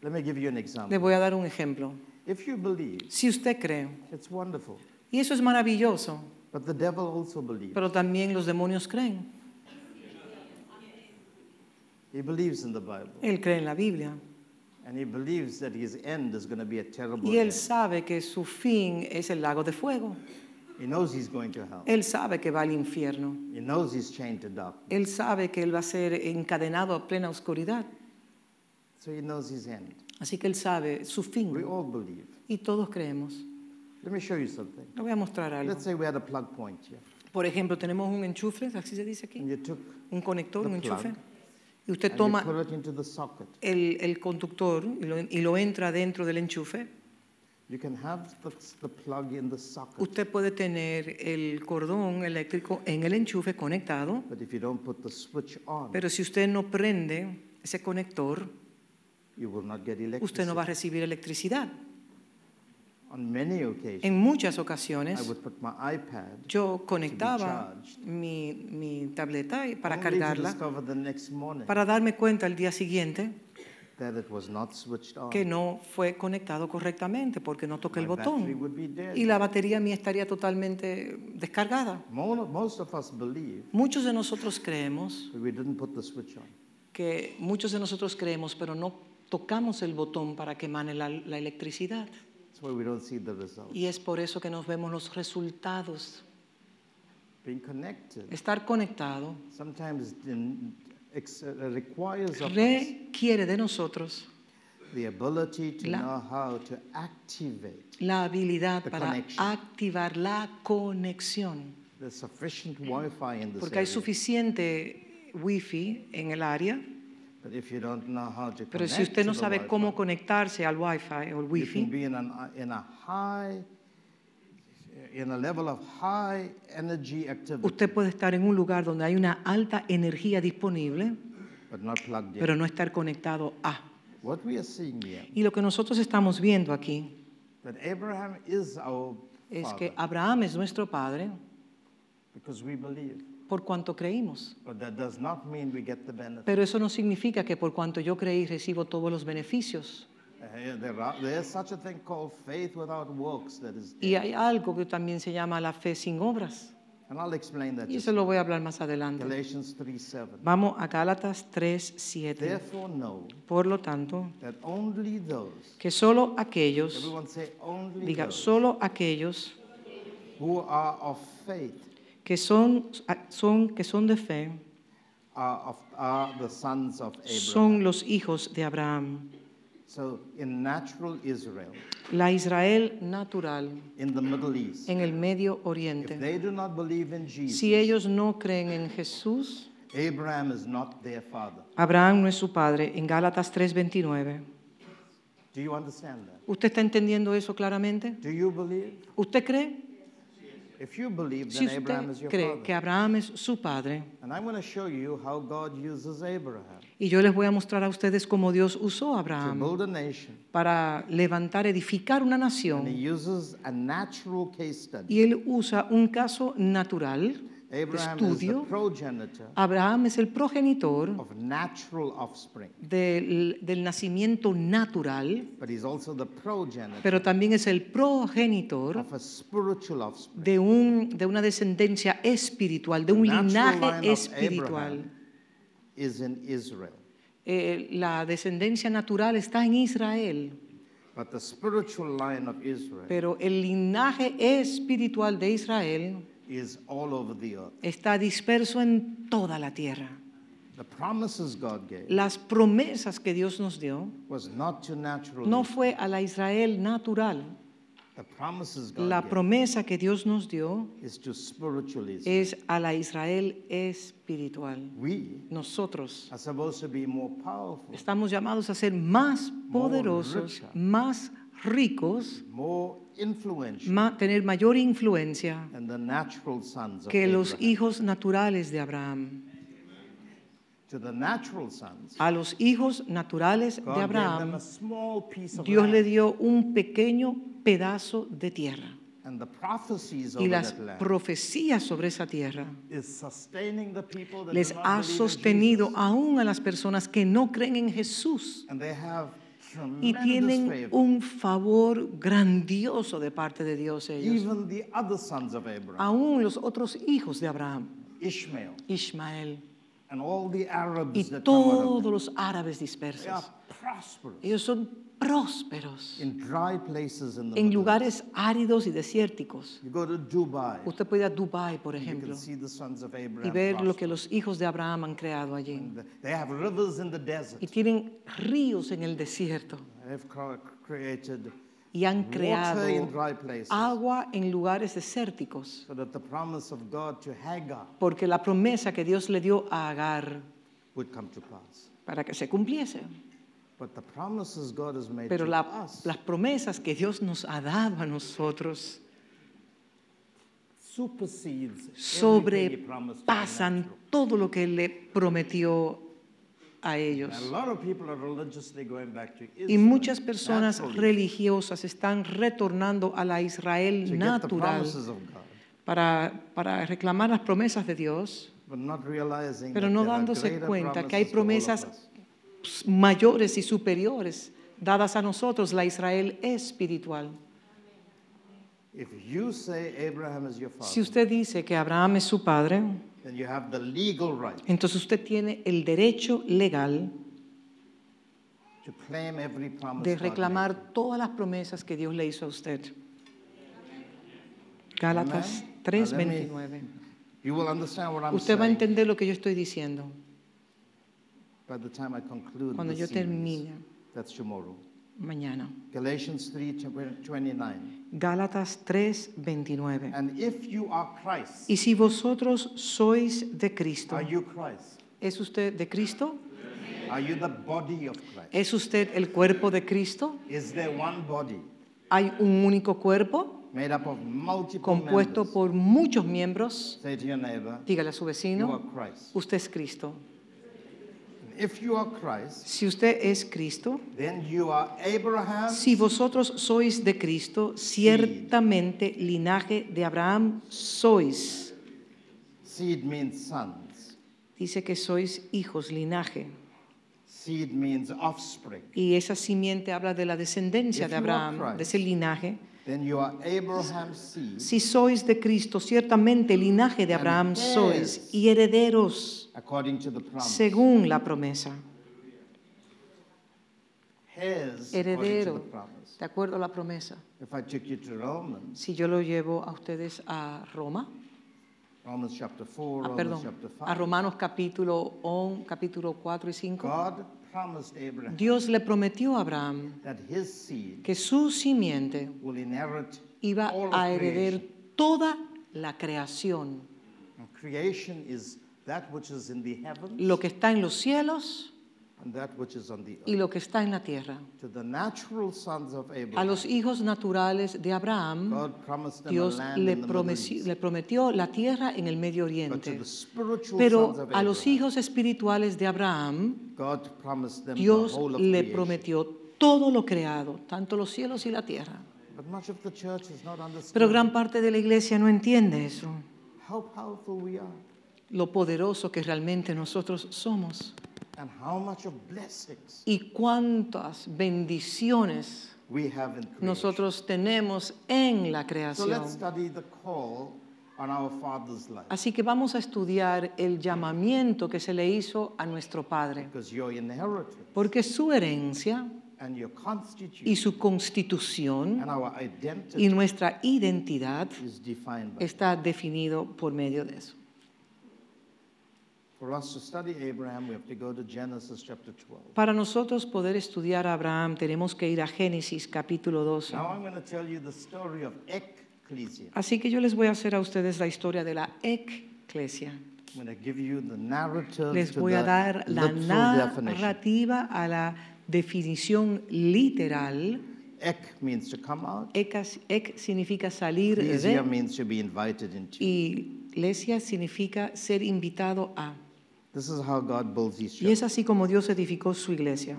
Let me give you an Le example. voy a dar un ejemplo. If you believe, Si usted cree, it's wonderful. y eso es maravilloso, But the devil also believes. pero también los demonios creen. He believes in the Bible. Él cree en la Biblia And he believes that his end is going to be a terrible y él end. sabe que su fin es el lago de fuego. He knows he's going to hell. Él sabe que va al infierno. He knows he's chained to darkness. Él sabe que él va a ser encadenado a plena oscuridad. So he knows his end. Así que él sabe su We fin. all believe. Y todos creemos. Let me show you something. Le voy a mostrar algo. Let's say we had a plug point here. Por ejemplo, tenemos un enchufe, así se dice And aquí, you took un conector, the un enchufe. Y usted toma el, el conductor y lo, y lo entra dentro del enchufe. You can have the, the plug in the socket. Usted puede tener el cordón eléctrico en el enchufe conectado, But if you don't put the switch on, pero si usted no prende ese conector, you will not get usted no va a recibir electricidad. On many occasions, En muchas I ocasiones would put my iPad yo conectaba mi, mi tableta para cargarla para darme cuenta al día siguiente that it was not switched on. que no fue conectado correctamente porque no toqué el My botón y la batería mía estaría totalmente descargada. Mo- Most of us believe Muchos de nosotros creemos that we didn't put the switch on. que muchos de nosotros creemos, pero no tocamos el botón para que emane la, la electricidad. That's why we don't see the result. Y es por eso que nos vemos los resultados. Being connected Estar conectado sometimes in- ex- uh, requires of us requiere de nosotros the ability to La- know how to activate la habilidad The para connection. activar la conexión. the sufficient Wi-Fi in this Porque hay area. suficiente wifi en el área, But if you don't know how to pero si usted no sabe cómo conectarse al wifi o can wifi, activity, usted puede estar en un lugar donde hay una alta energía disponible, pero no estar conectado a. Y lo que nosotros estamos viendo aquí es que Abraham es nuestro padre. Por cuanto creímos. But that does not mean we get the benefit. Pero eso no significa que por cuanto yo creí recibo todos los beneficios. There, are, there is such a thing called faith without works that is Y hay algo que también se llama la fe sin obras. And I'll explain that. Y eso lo voy a hablar más adelante. Galatians 3 7. Vamos a Gálatas 3, 7. Therefore, know Por lo tanto, that only those, que solo aquellos, diga, those solo aquellos who are of faith que son, son, que son de fe, are, of, are the sons of Abraham. son los hijos de Abraham. So, in natural Israel, La Israel natural in the Middle East, en el Medio if Oriente. they do not believe in Jesus, Si ellos no creen en Jesús, Abraham is not their father. Abraham no es su padre. En Gálatas 3:29. Do you understand that? ¿Usted está entendiendo eso claramente? Do you believe? ¿Usted cree? If you believe, Si then Abraham is usted your cree father. que Abraham es su padre, And I'm going to show you how God uses Abraham y yo les voy a mostrar a ustedes cómo Dios usó a Abraham para levantar, edificar una And nación. he uses a natural case study. Y él usa un caso natural estudio. Abraham es el progenitor of natural offspring, del, del nacimiento natural, pero también es el progenitor de, un, de una descendencia espiritual, de un linaje espiritual. Abraham is in Israel, Eh, la descendencia natural está en Israel, but the spiritual line of Israel pero el linaje espiritual de Israel is all over the earth. está disperso en toda la tierra. The promises God gave Las promesas que Dios nos dio was not to natural no fue a la Israel natural. The promises God La promesa que Dios nos dio is to spiritual Israel. es a la Israel espiritual. We Nosotros are supposed to be more powerful, estamos llamados a ser más poderosos, richer. más ricos, more ma- tener mayor influencia que los hijos naturales de Abraham. A los hijos naturales de Abraham, Dios le dio un pequeño pedazo de tierra. Y las profecías sobre esa tierra les ha sostenido aún a las personas que no creen en Jesús y tienen un favor grandioso de parte de Dios ellos. Even the other sons of Abraham, Aún los otros hijos de Abraham, Ishmael, Ismael and all the Arabs y todos los árabes dispersos. Ellos son prósperos in dry places in the en lugares áridos y desérticos. You go to Dubai, Usted puede ir a Dubái, por you ejemplo, can see the sons of y Abraham ver lo que prosper. los hijos de Abraham han creado allí. They have rivers in the desert. Y tienen ríos en el desierto They've created y han water creado in dry places agua en lugares desérticos. so that the promise of God to Hagar Porque la promesa que Dios le dio a Agar would come to pass. para que se cumpliese. Pero to la- las promesas que Dios nos ha dado a nosotros sobrepasan todo lo que Él le prometió a ellos. A lot of people are religiously going back to Y muchas personas religiosas están retornando a la to Israel natural para, para reclamar las promesas de Dios, pero no dándose cuenta que hay promesas. Mayores y superiores dadas a nosotros, la Israel espiritual. If you say Abraham is your Si father, usted dice que Abraham es su padre, then you have the legal right entonces usted tiene el derecho legal to claim every promise de God reclamar todas las promesas que Dios le hizo a usted. Gálatas Amen. 3:29. You will understand what I'm Usted va a entender lo que yo estoy diciendo. By the time I conclude cuando yo termine That's tomorrow. mañana. Galatians 3:29. Gálatas 3, 29. And if you are Christ, Y si vosotros sois de Cristo, are you Christ? ¿es usted de Cristo? Are you the body of Christ? ¿Es usted el cuerpo de Cristo? Is there one body ¿Hay un único cuerpo made up of multiple compuesto members? por muchos miembros? Say to your neighbor, Dígale a su you are vecino, Christ. usted es Cristo. If you are Christ, Si usted es Cristo, then you are Abraham. si vosotros sois de Cristo, ciertamente linaje de Abraham sois. Seed means sons. Dice que sois hijos, linaje. Seed means offspring. Y esa simiente habla de la descendencia If de Abraham, Christ, de ese linaje. Then you are Abraham's seed Si sois de Cristo, ciertamente linaje de Abraham sois y herederos according to the promise. según la promesa. According to Heredero, the promise. de acuerdo a la promesa. If I took you to Romans, Si yo lo llevo a ustedes a Roma, Romans chapter 4, ah, Romans chapter 5, a Romanos capítulo, on- capítulo 4 y 5, God promised Abraham Dios le prometió a Abraham that his seed que su simiente will inherit iba all a heredar toda la creación, And creation is that which is in the heavens lo que está en los cielos and that which is on the earth. y lo que está en la tierra. To the natural sons of A los hijos naturales de Abraham, God promised them Dios le, East. le prometió la tierra en el Medio But to Oriente. the spiritual sons Pero of a los Abraham, hijos espirituales de Abraham, God promised them the Dios whole of le prometió todo lo creado, tanto los cielos y la tierra. But much of the church is not Pero gran parte de la iglesia no entiende eso, lo poderoso que realmente nosotros somos and how much of blessings y cuántas bendiciones we have in creation. nosotros tenemos en la So creación. let's study the call on our Father's life Así que vamos a estudiar el llamamiento que se le hizo a nuestro Padre, your porque su herencia and your constitution y su constitución and our identity y nuestra identidad is defined by está definido por medio de eso. For us to study Abraham, we have to go to Genesis chapter 12. Para nosotros poder estudiar a Abraham tenemos que ir a Génesis capítulo 12. Now I'm going to tell you the story of Ecclesia. Así que yo les voy a hacer a ustedes la historia de la eclesia. I'm going to give you the narrative Les voy a dar la narrativa a la definición literal. Ek means to come out. Ecas- Ec significa salir Ecclesia de means to be invited into. y iglesia significa ser invitado a. This is how God builds his Y es así como Dios edificó su iglesia.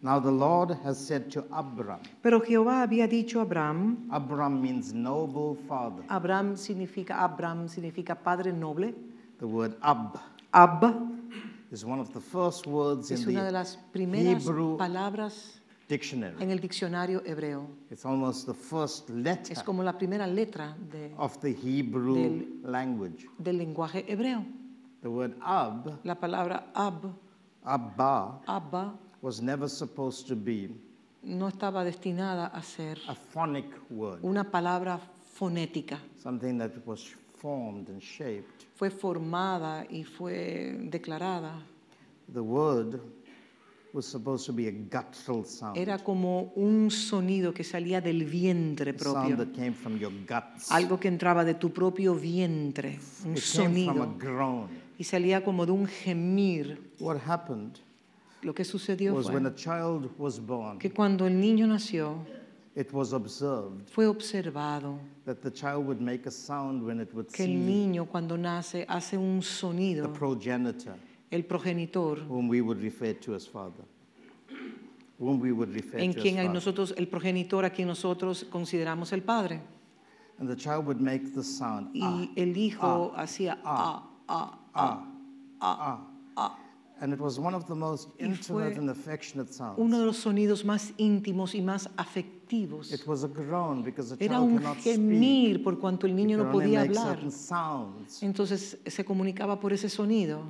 Now the Lord has said to Abram, Pero Jehová había dicho a Abraham, Abram means noble father. Abraham significa Abraham significa padre noble. The word Ab Ab is one of the first words es in una de the las primeras Hebrew palabras dictionary. en el diccionario hebreo. It's almost the first Es letter como la primera letra de- of the Hebrew Del- language. del lenguaje hebreo. The word Ab, La palabra ab, Abba, abba, was never supposed to be no estaba destinada a ser a phonic word, una palabra fonética. something that was formed and shaped. Fue formada y fue declarada. The word was supposed to be a guttural sound, Era como un sonido que salía del vientre a sound propio. that came from your guts. Algo que entraba de tu propio vientre. Un It came from a sonido. groan. Y salía como de un gemir. What happened Lo que sucedió was when a fue child was born, que cuando el niño nació, it was observed fue observado that the child would make a sound when it would que el see niño cuando nace hace un the sonido. progenitor, El progenitor, whom we would refer to as father, whom we would refer en to quien as hay father. nosotros, el progenitor a quien nosotros consideramos el padre. And the child would make the sound Y ah, el hijo hacía ah, ah, ah, ah, ah. And it was one of the most intimate and affectionate sounds. uno de los sonidos más íntimos y más afectivos. It was a groan because the Era child un gemir por cuanto el niño no podía hablar. Entonces se comunicaba por ese sonido.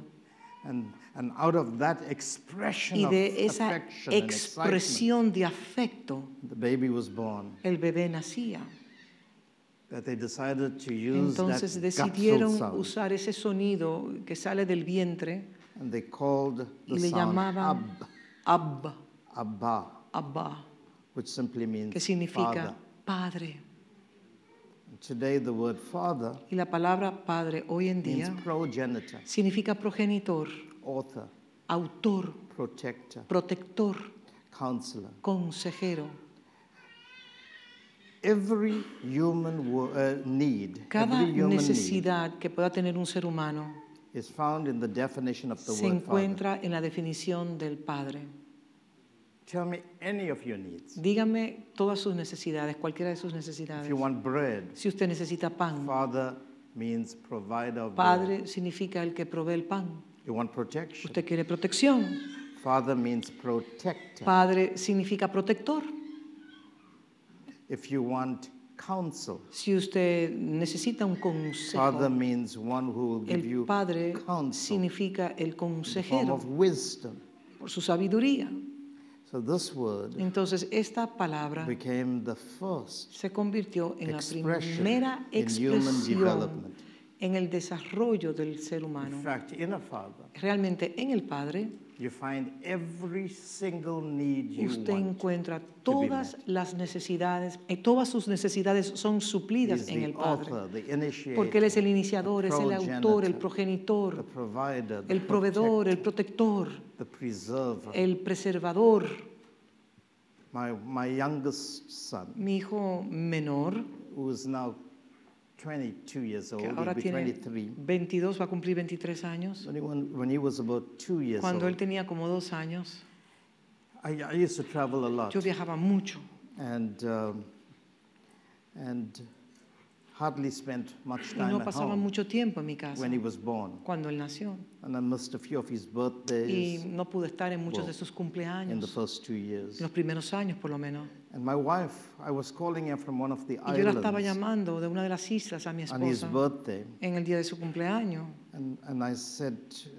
And, and out of that expression Y of de esa expresión de afecto, the baby was born. el bebé nacía. That they decided to use Entonces that decidieron usar ese sonido que sale del vientre and they called the y le sound llamaban Ab, Abba, Abba, Abba, which simply means que significa father. padre. And Today, the word father Y la palabra padre hoy en día progenitor, significa progenitor, author, autor, protector, protector, counselor. consejero. Every human uh, need, Cada every human need necesidad que pueda tener un ser humano is found in the definition of the se word father. encuentra en la definición del padre. Tell me any of your needs. Dígame todas sus necesidades, cualquiera de sus If necesidades. you want bread, Si usted necesita pan, father means provider of bread. padre significa el que provee el pan. You want protection, Usted quiere protección, father means protector. padre significa protector. If you want counsel, Si usted necesita un father consejo, means one who will give el you padre counsel significa el in the form consejero of wisdom. por su sabiduría. So this word Entonces esta palabra became the first se convirtió en la expression primera in human expresión development. en el desarrollo del ser In humano. fact, in a father, Realmente en el Padre you find every single need you usted want. encuentra todas las necesidades, eh, todas sus necesidades son suplidas en the el Padre. author, the initiator, Porque Él es el iniciador, es el autor, el the progenitor, provider, the el proveedor, el protector, the el preservador. My, my youngest son, Mi hijo menor, who is now 22 years old, que ahora tiene 23. 22, va a cumplir 23 años. When he, when, when he was about two years Cuando él old, tenía como dos años, I, I used to travel a lot yo viajaba mucho and, um, and hardly spent much y time no at pasaba home mucho tiempo en mi casa when he was born. cuando él nació. And I missed a few of his Y birthdays no pude estar en muchos de sus in the cumpleaños, first two years. en los primeros años por lo menos. And my wife, I was calling her from one of the Y yo la estaba islands llamando de una de las islas a mi on his esposa birthday. en el día de su cumpleaños. And, and I said,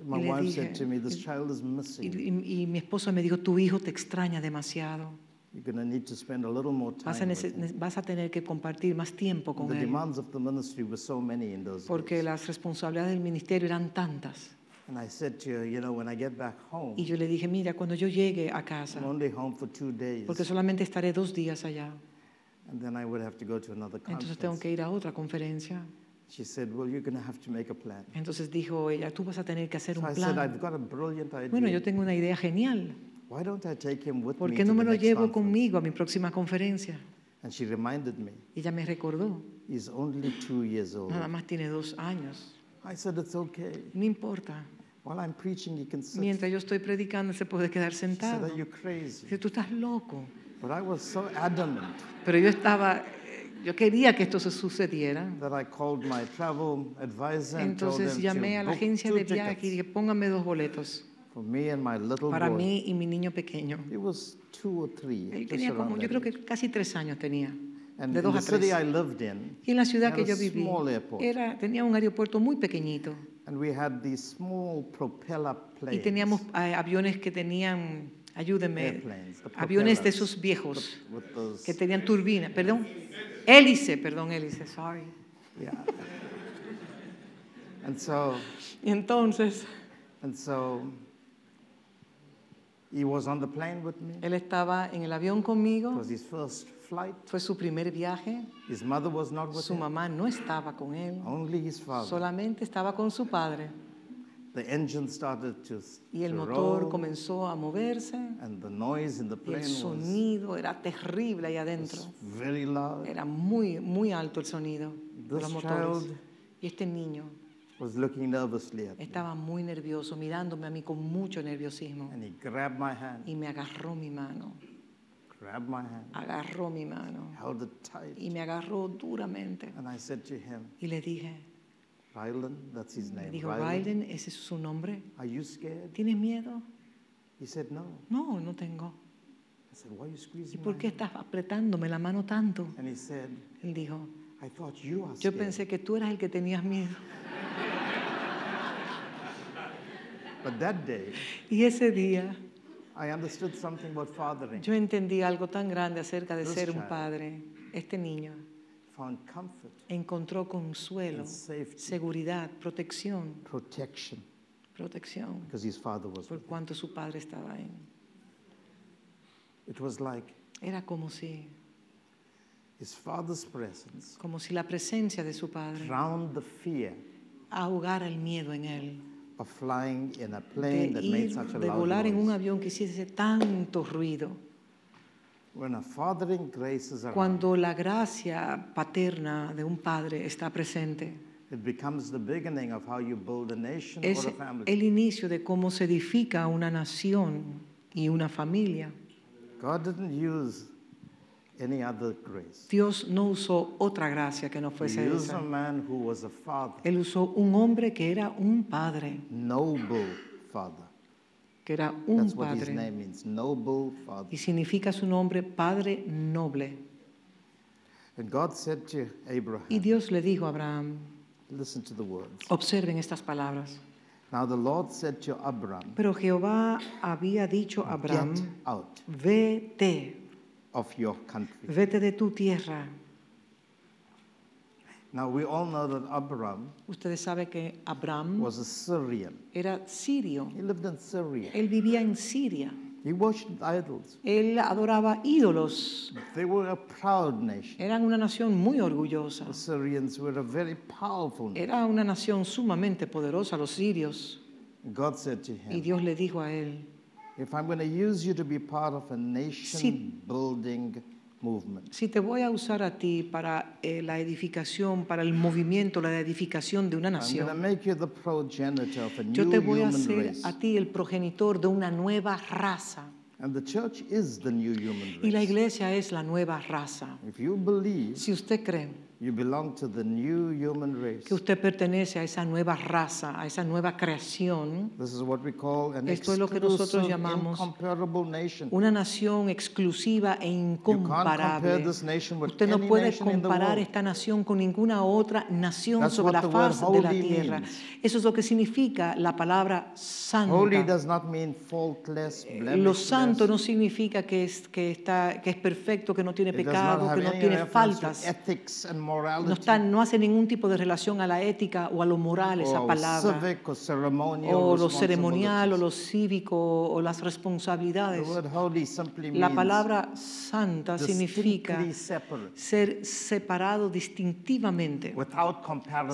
my Y le wife dije, said to me, this child is Y, missing. y- y mi esposa me dijo, tu hijo te extraña demasiado. You're going to need to spend a little more Vas a, time nece- with him. vas a tener que compartir más tiempo con The él. demands of the ministry were so many in those Porque days. las responsabilidades del ministerio eran tantas. And I said to her, you know, when I get back home, Y yo le dije, mira, cuando yo llegue a casa, I'm only home for two days. porque solamente estaré dos días allá, And then I would have to go to another entonces tengo que ir a otra conferencia. She said, well, you're going to have to make a plan. Entonces dijo ella, tú vas a tener que hacer So un I said, plan. I've got a brilliant idea. Bueno, yo tengo una idea genial. Why don't I take him with ¿Por me qué no me lo llevo conference? conmigo a mi próxima conferencia? And she reminded me, ella me recordó, he's only two years old. nada más tiene dos años. I said, it's okay. No importa. While I'm preaching, you can sit. Mientras yo estoy predicando, se puede quedar said, sentado. are you crazy? Dice, tú estás loco. But I was so adamant Pero yo estaba, eh, yo quería que esto se sucediera. that I called my travel advisor and told Entonces llamé a la book agencia two de viaje y tickets dije, póngame dos boletos for me and my little para boy. mí y mi niño pequeño. He was two or three. Él just tenía como, yo that creo age. que casi tres años tenía, And de in dos the a city tres. I lived in, Y en la ciudad que a yo viví, small airport. era, tenía un aeropuerto muy pequeñito and we had these small propeller y planes. teníamos eh, aviones que tenían, ayúdenme, aviones de esos viejos que tenían turbina, perdón, hélice, perdón, hélice, sorry. yeah. and so, Y entonces and so, he was on the plane with me. él estaba en el avión It conmigo, was his first flight. fue su primer viaje, His mother was not with su him. mamá no estaba con él, Only his father. solamente estaba con su padre. The engine started to, Y el to motor roll, comenzó a moverse and the noise in the y plane el was, sonido era terrible ahí adentro. was very loud. Era muy, muy alto el sonido de los motores. child Y este niño was looking nervously at me, estaba muy nervioso, mirándome a mí con mucho nerviosismo. and he grabbed my hand, Y me agarró mi mano, grabbed my hand, agarró mi mano held it tight, y me agarró duramente. and I said to him, Y le dije, Rylan, that's his me name, dijo, Rylan, Ryden, ese es su nombre. are you scared? ¿Tienes miedo? He said, no. No, no tengo. I said, why are you ¿Y squeezing por my qué hand? estás apretándome la mano tanto? And he said, Él dijo, I thought you are yo scared. pensé que tú eras el que tenías miedo. But that day, Y ese día I understood something about fathering. yo entendí algo tan grande acerca de This ser un child padre. Este niño Found comfort, encontró consuelo, and safety, seguridad, protección, protection protección, because his father was por with him. cuanto su padre estaba ahí. It was like Era como si, his father's presence como si la presencia de su padre drowned the fear ahogara el miedo en él. Of flying in a De plane that made ir, such a de loud volar en un noise. avión que hiciese tanto ruido. When a fathering grace is around, Cuando la gracia paterna de un padre está presente, it becomes the beginning of how you build a nation es or a family. el inicio de cómo se edifica una nación y una familia. God didn't use any other grace. Dios no usó otra gracia que no He fuese a esa. man who was a father, Él usó un hombre que era un padre, noble father. que era un That's what his padre. name means, noble father. Y significa su nombre Padre Noble. And God said to Abraham, Y Dios le dijo a Abraham, listen to the words. observen estas palabras. Now the Lord said to Abraham, Pero Jehová había dicho a Abraham, get out vete, of your country. vete de tu tierra. Now we all know that Abraham Ustedes saben que Abraham was a Syrian. era sirio. He lived in Syria. Él vivía en Siria. He worshipped idols. Él adoraba ídolos. They were a proud nation. Eran una nación muy orgullosa. The Syrians were a very powerful nation. Era una nación sumamente poderosa, los sirios. God said to Y him, Dios le dijo a él, If I'm going to use you to be part of a nation Si- building movement, si te voy a usar a ti para eh, la edificación, para el movimiento, la edificación de una I'm going to nación, make you the progenitor of a yo new te voy a hacer race. a ti el progenitor de una nueva raza. And the church is the new human Y la race. iglesia es la nueva raza. If you believe Si usted cree you belong to the new human race, que usted pertenece a esa nueva raza, a esa nueva creación, this is what we call an Esto es lo que nosotros llamamos una nación exclusiva e incomparable. this nation with Usted no any puede comparar esta nación con ninguna otra nación That's sobre la faz de la holy tierra. means. Eso es lo que significa la palabra Holy santa. does not mean faultless, Lo blemishless. santo no significa que es, que, está, que es perfecto, que no tiene It pecado, que no tiene faltas. No, morality, está, no hace ningún tipo de relación a la ética o a lo moral esa or palabra. O lo ceremonial o lo cívico o las responsabilidades. La palabra santa significa ser separado distintivamente,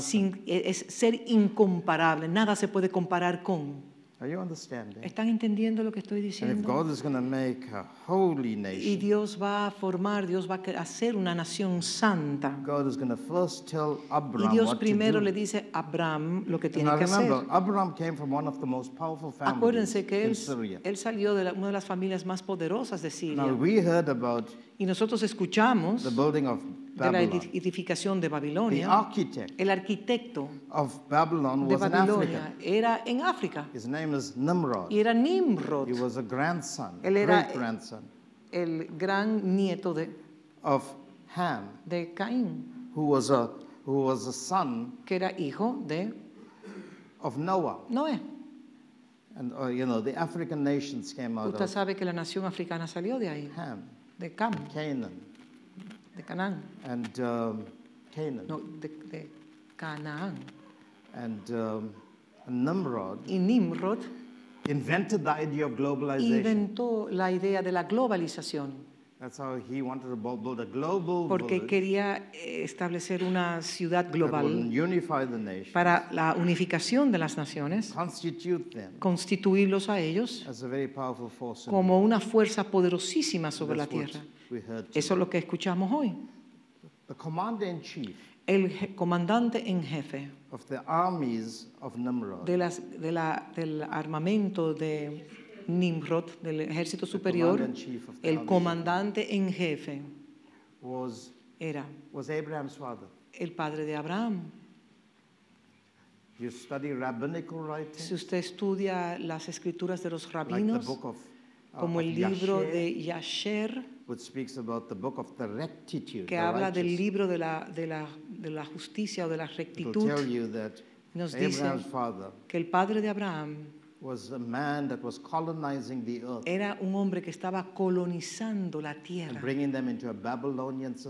sin- es ser incomparable, nada se puede comparar con. Are you understanding? ¿Están entendiendo lo que estoy And if diciendo? God is going to make a holy Y nation, Dios va a formar, Dios va a hacer una nación santa. God is going to first tell Y Abraham Dios what primero do. le dice a Abraham lo que tiene Now que hacer. remember, Abraham came from one of the most powerful families Acuérdense que in él, Syria. él salió de la- una de las familias más poderosas de Now Siria. we heard about Y nosotros escuchamos the building of de la edificación de The Babilonia. architect El arquitecto of Babylon de was an. Babilonia era en África His name is Nimrod. y era Nimrod, He was a grandson, Él era- great grandson el gran nieto de, of Ham, de Caín, who was a who was a son que era hijo de of Noah. Noé. And uh, you know, the African nations came out Usted of sabe que la nación africana salió de ahí, Ham, de Cam, Canaan, de Canaán, and um, Canaan, no, de, de Canaán. and um, Nimrod Y Nimrod invented the idea of globalization. inventó la idea de la globalización That's how he wanted to bu- build a global porque quería eh, establecer una ciudad global para la unificación de las naciones, constitute them constituirlos a ellos como una fuerza poderosísima sobre la tierra. Eso es lo que escuchamos hoy. The commander in chief El comandante en jefe of the armies of Nimrod de las, de la- del armamento de Nimrod, del ejército superior, el comandante en jefe was, era was Abraham's father. el padre de Abraham. You study rabbinical Si usted estudia las escrituras de los like the rabinos, book of, como of el libro de Yasher, que habla del libro de la, de la, de la justicia o de la rectitud, nos dice que el padre de Abraham era un hombre que estaba colonizando la tierra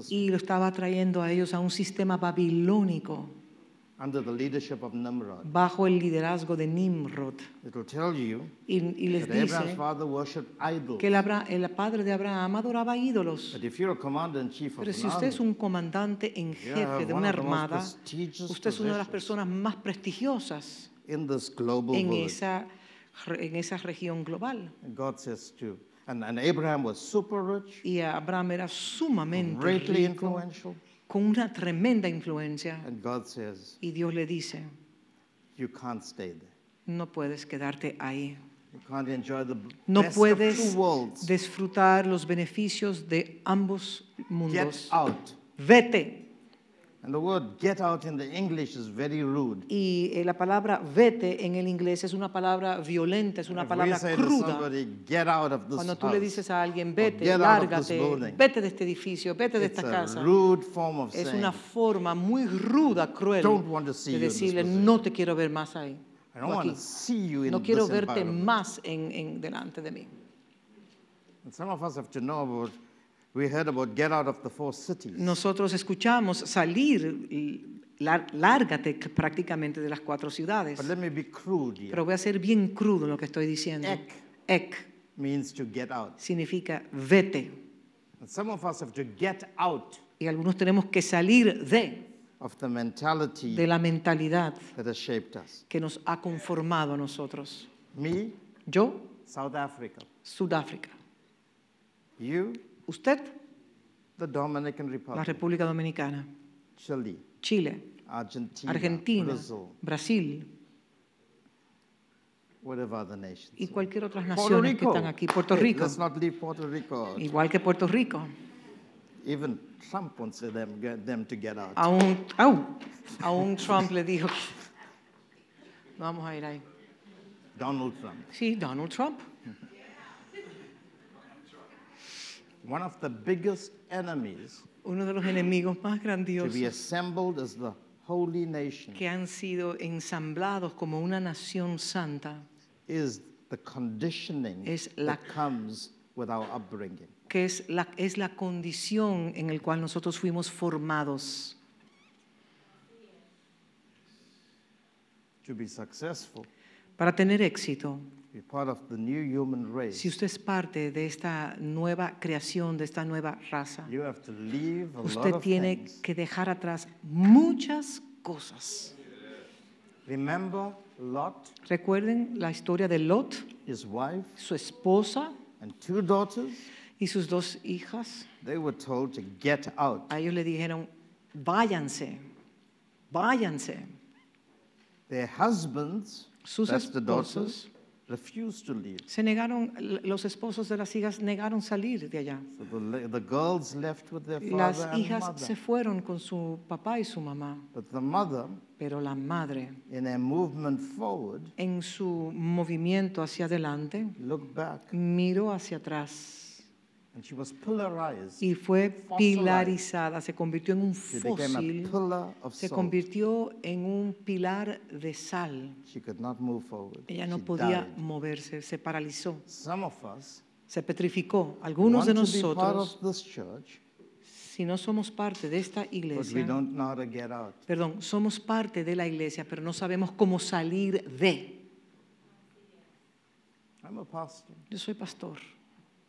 y lo estaba trayendo a ellos a un sistema babilónico. Under the leadership of Nimrod. bajo el liderazgo de Nimrod. Tell you Y, y les dice father worshipped idols. que el, Abra- el padre de Abraham adoraba ídolos. But if you're a commander in chief of Pero si usted es un comandante en jefe de una armada, usted es una de las personas más prestigiosas in this global en esa, en esa región global. and God says to, and, and Abraham was super rich, Y Abraham era sumamente greatly rico, influential, con una tremenda influencia. and God says, Y Dios le dice, you can't stay there. no puedes quedarte ahí. You can't enjoy the No puedes two worlds. disfrutar los beneficios de ambos Get mundos. out. Vete. And the word get out in the English is very rude. Y eh, la palabra vete en el inglés es una palabra violenta, es una palabra cruda. somebody, get out of this Cuando tú le dices a alguien, vete, lárgate, vete de este edificio, vete de it's esta casa, rude form of es saying, una forma muy ruda, cruel Don't want to see de decirle, no te quiero ver más ahí. I o don't want aquí. to see you in No quiero verte más en, en delante de mí. And some of us have to know about, we heard about get out of the four cities. Nosotros escuchamos salir, y lar- lárgate c- prácticamente de las cuatro ciudades. But let me be crude here. Pero voy a ser bien crudo en lo que estoy diciendo. Ek. Ek means to get out. significa vete. And some of us have to get out Y algunos tenemos que salir de, of the mentality de la mentalidad that has shaped us. que nos ha conformado a nosotros. Me, Yo, South Africa. Sudáfrica. You, Usted, the Dominican la Republic. República Dominicana. Chile, Chile, Argentina, Argentina, Brazil, Brasil whatever other nations. y cualquier otras naciones que están aquí. Puerto Hey, Rico, let's not leave Puerto Rico igual que Puerto Rico. Even Trump wants them, get them to get out. Aún, au, aún Trump le dijo, no vamos a ir ahí. Donald Trump. Sí, Donald Trump. One of the biggest enemies Uno de los enemigos más to grandiosos be assembled as the holy nation que han sido ensamblados como una nación santa, is the conditioning Es la- that comes with our upbringing. que es la, es la condición en la cual nosotros fuimos formados. To be successful, Para tener éxito, be part of the new human race, si usted es parte de esta nueva creación, de esta nueva raza, you have to leave a lot usted tiene things. que dejar atrás muchas cosas. Remember Lot, Recuerden la historia de Lot, his wife, su esposa and two daughters. y sus dos hijas. They were told to get out. A ellos le dijeron, váyanse, váyanse. Their husbands, Sus esposos refused to leave. se negaron, los esposos de las hijas negaron salir de allá. So the, girls left with their father Las and hijas mother. se fueron con su papá y su mamá, But the mother, pero la madre, in a movement forward, en su movimiento hacia adelante, looked back miró hacia atrás and she was pillarized. Y fue pilarizada, se convirtió en un fósil, se convirtió en un pilar de sal. She could not move forward. Ella no She podía died. moverse, se paralizó, Some of us se petrificó. Algunos de nosotros, si no somos parte de esta iglesia, don't know how to get out. perdón, somos parte de la iglesia, pero no sabemos cómo salir de. I'm a pastor. Yo soy pastor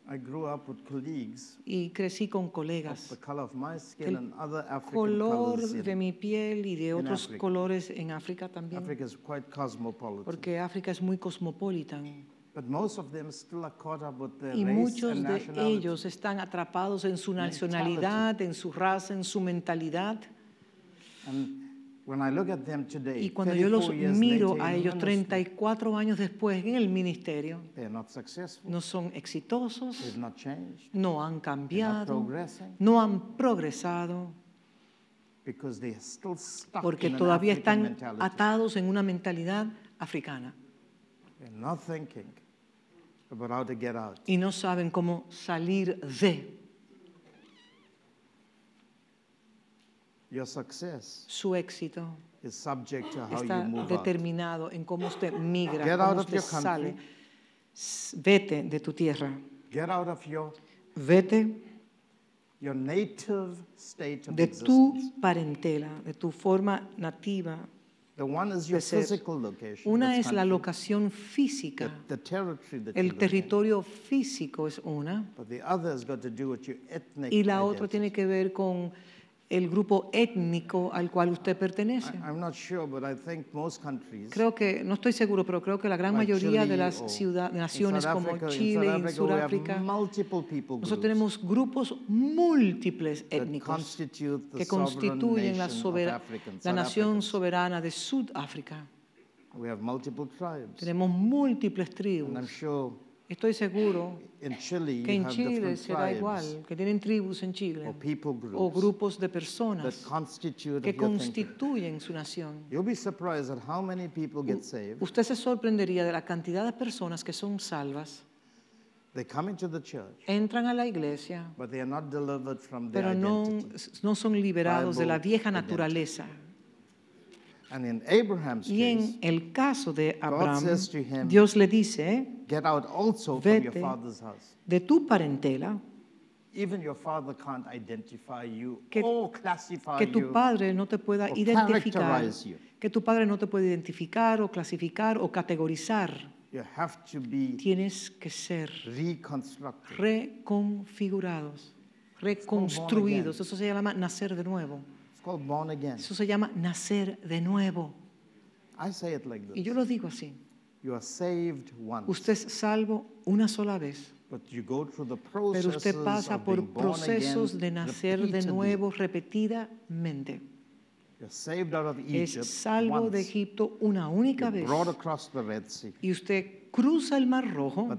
I grew up with colleagues y crecí con of colegas. the color of my skin and other African Color colors. in- de mi piel y de otros África. colores en África también, Africa is quite cosmopolitan. porque África es muy cosmopolitan. But most of them still are caught up with their Y race muchos and de nationality. ellos están atrapados en su Mentality. nacionalidad, en su raza, en su mentalidad. And when I look at them today, Y cuando yo los 34 years miro a ellos ministry, 34 años después en el ministerio, no son exitosos, no han cambiado, no han progresado, because they are still stuck porque todavía están atados en una mentalidad africana. They're not thinking about how to get out. y no saben cómo salir de Your success su éxito. is subject to how you Está move out. determinado en cómo usted migra, Get cómo out of usted your country. sale. S- Vete de tu tierra, Get out of your, vete your native state of de tu existence. parentela, de tu forma nativa The one is your physical location. Una es la country. locación física, the, the you el territorio físico es una, But the other has got to do with your ethnic y la otra tiene que ver con el grupo étnico al cual usted pertenece. I, I'm not sure, but I think most countries, Creo que, no estoy seguro, pero creo que la gran mayoría de las ciudad- naciones como Chile, en Sudáfrica, nosotros tenemos grupos múltiples étnicos que constituyen la, nation of sobera- Africans, la nación soberana de Sudáfrica. Tenemos múltiples tribus. Estoy seguro in Chile que en Chile será igual, que tienen tribus en Chile groups o grupos de personas que constituyen su nación. You'll be surprised at how many people get saved. Usted se sorprendería de la cantidad de personas que son salvas, They come into the church, entran a la iglesia, but they are not delivered from their pero no, no son liberados de la Bible vieja identity. And in Abraham's Y case, en el caso de Abraham, him, Dios le dice, get out also from your Vete. father's house. de tu parentela, Even your father can't identify you Que- or classify que tu padre no te pueda identificar, que tu padre no te puede identificar o clasificar o categorizar. You have to be Tienes que ser reconstructed. reconfigurados, reconstruidos. Eso se llama nacer de nuevo. It's called born again. Eso se llama nacer de nuevo. I say it like Y this. yo lo digo así. You are saved once, Usted es salvo una sola vez, but you go through the pero usted pasa of por procesos again de nacer de nuevo repetidamente. You're saved out of Es Egypt salvo de. Egipto una única You're vez brought across the Red Sea. y usted cruza el Mar Rojo,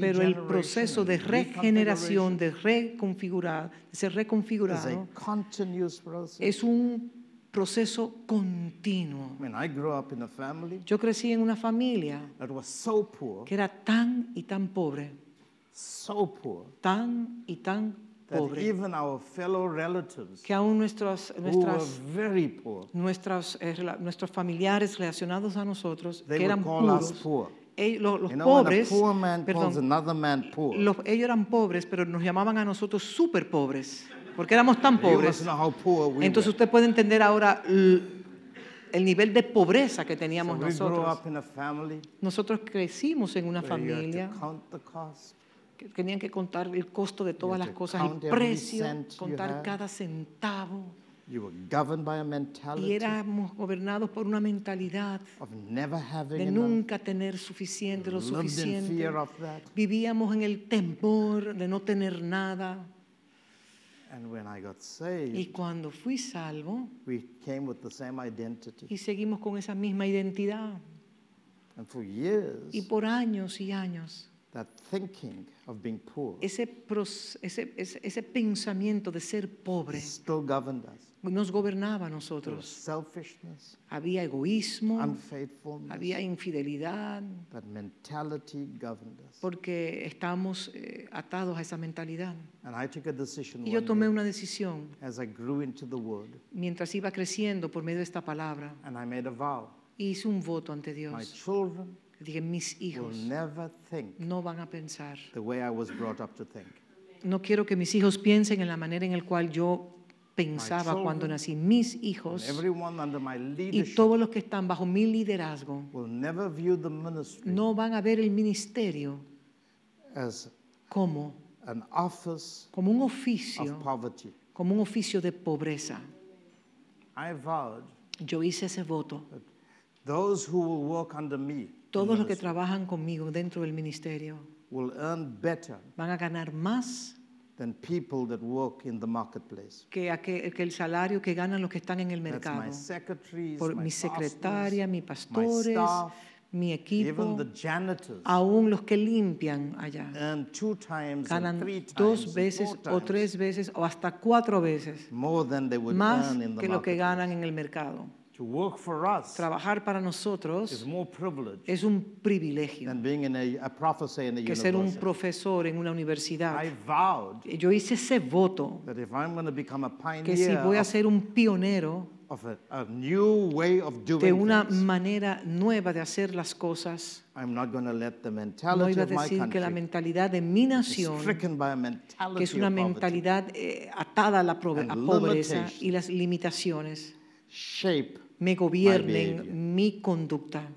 pero el proceso de regeneración, de reconfigurar, de ser reconfigurado, es un proceso continuo. Yo crecí en una familia that was so poor, que era tan y tan pobre, so poor, tan y tan pobre, even our fellow relatives que aún nuestros, nuestras, very poor, nuestros, eh, nuestros familiares relacionados a nosotros, they que eran call us puros, poor. ellos- los, los You know, when a pobres, poor man calls perdón, another man poor, los- ellos eran pobres, pero nos llamaban a nosotros súper pobres, porque éramos tan pobres. we Entonces usted puede entender ahora el nivel de pobreza que So teníamos grew nosotros. Nosotros crecimos en una familia que tenían que contar el costo de todas las cosas, el precio, contar cada centavo. You were governed by a Y mentality éramos gobernados por una mentalidad of never having de enough. nunca tener suficiente, lo suficiente. fear of that. Vivíamos en el temor de no tener nada. And when I got Y saved, cuando fui salvo, we came with the same identity. y seguimos con esa misma identidad. And for years, Y por años y años, that thinking of being poor ese, pros- ese, ese, ese pensamiento de ser pobre still governed us. nos gobernaba a nosotros. selfishness, Había egoísmo, unfaithfulness. había infidelidad, That mentality governed us. porque estábamos eh, atados a esa mentalidad. And I took a decision Y yo tomé una decisión as I grew into the Word, mientras iba creciendo por medio de esta palabra. and I made a vow. y Hice un voto ante My Dios. children Dije, mis will hijos never think no van a pensar. the way I was brought up to think. No quiero que mis hijos piensen en la manera en la cual yo pensaba children cuando nací. Mis hijos y todos los que están bajo mi liderazgo will never view the ministry no van a ver el ministerio as como, an office como un of oficio, poverty. como un oficio de pobreza. I vowed Yo hice ese voto. those who will work under me Todos los que trabajan conmigo dentro del ministerio will earn better van a ganar más than people that work in the marketplace. que, aquel- que el salario que ganan los que están en el That's mercado. my secretaries, Por my mi secretaria, pastors, mis my pastores, staff, mi equipo, aún los que limpian allá. earn two times and Ganan three times dos veces o tres veces o hasta cuatro veces more than they would más earn in the que lo que ganan en el mercado. To work for us Trabajar para is nosotros more privilege es un privilegio than being in a, a professor in a que ser un university. profesor en una universidad. I vowed Yo hice ese voto that if I'm going to become a que si pioneer voy a of, ser un pionero of a, a new way of de doing una things, manera nueva de hacer las cosas, I'm not going to let the no mentality iba a of my decir que la mentalidad de mi nación stricken by a que mentality es una mentalidad eh, atada a la pobreza limitations. y las limitaciones shape me gobiernen mi conducta.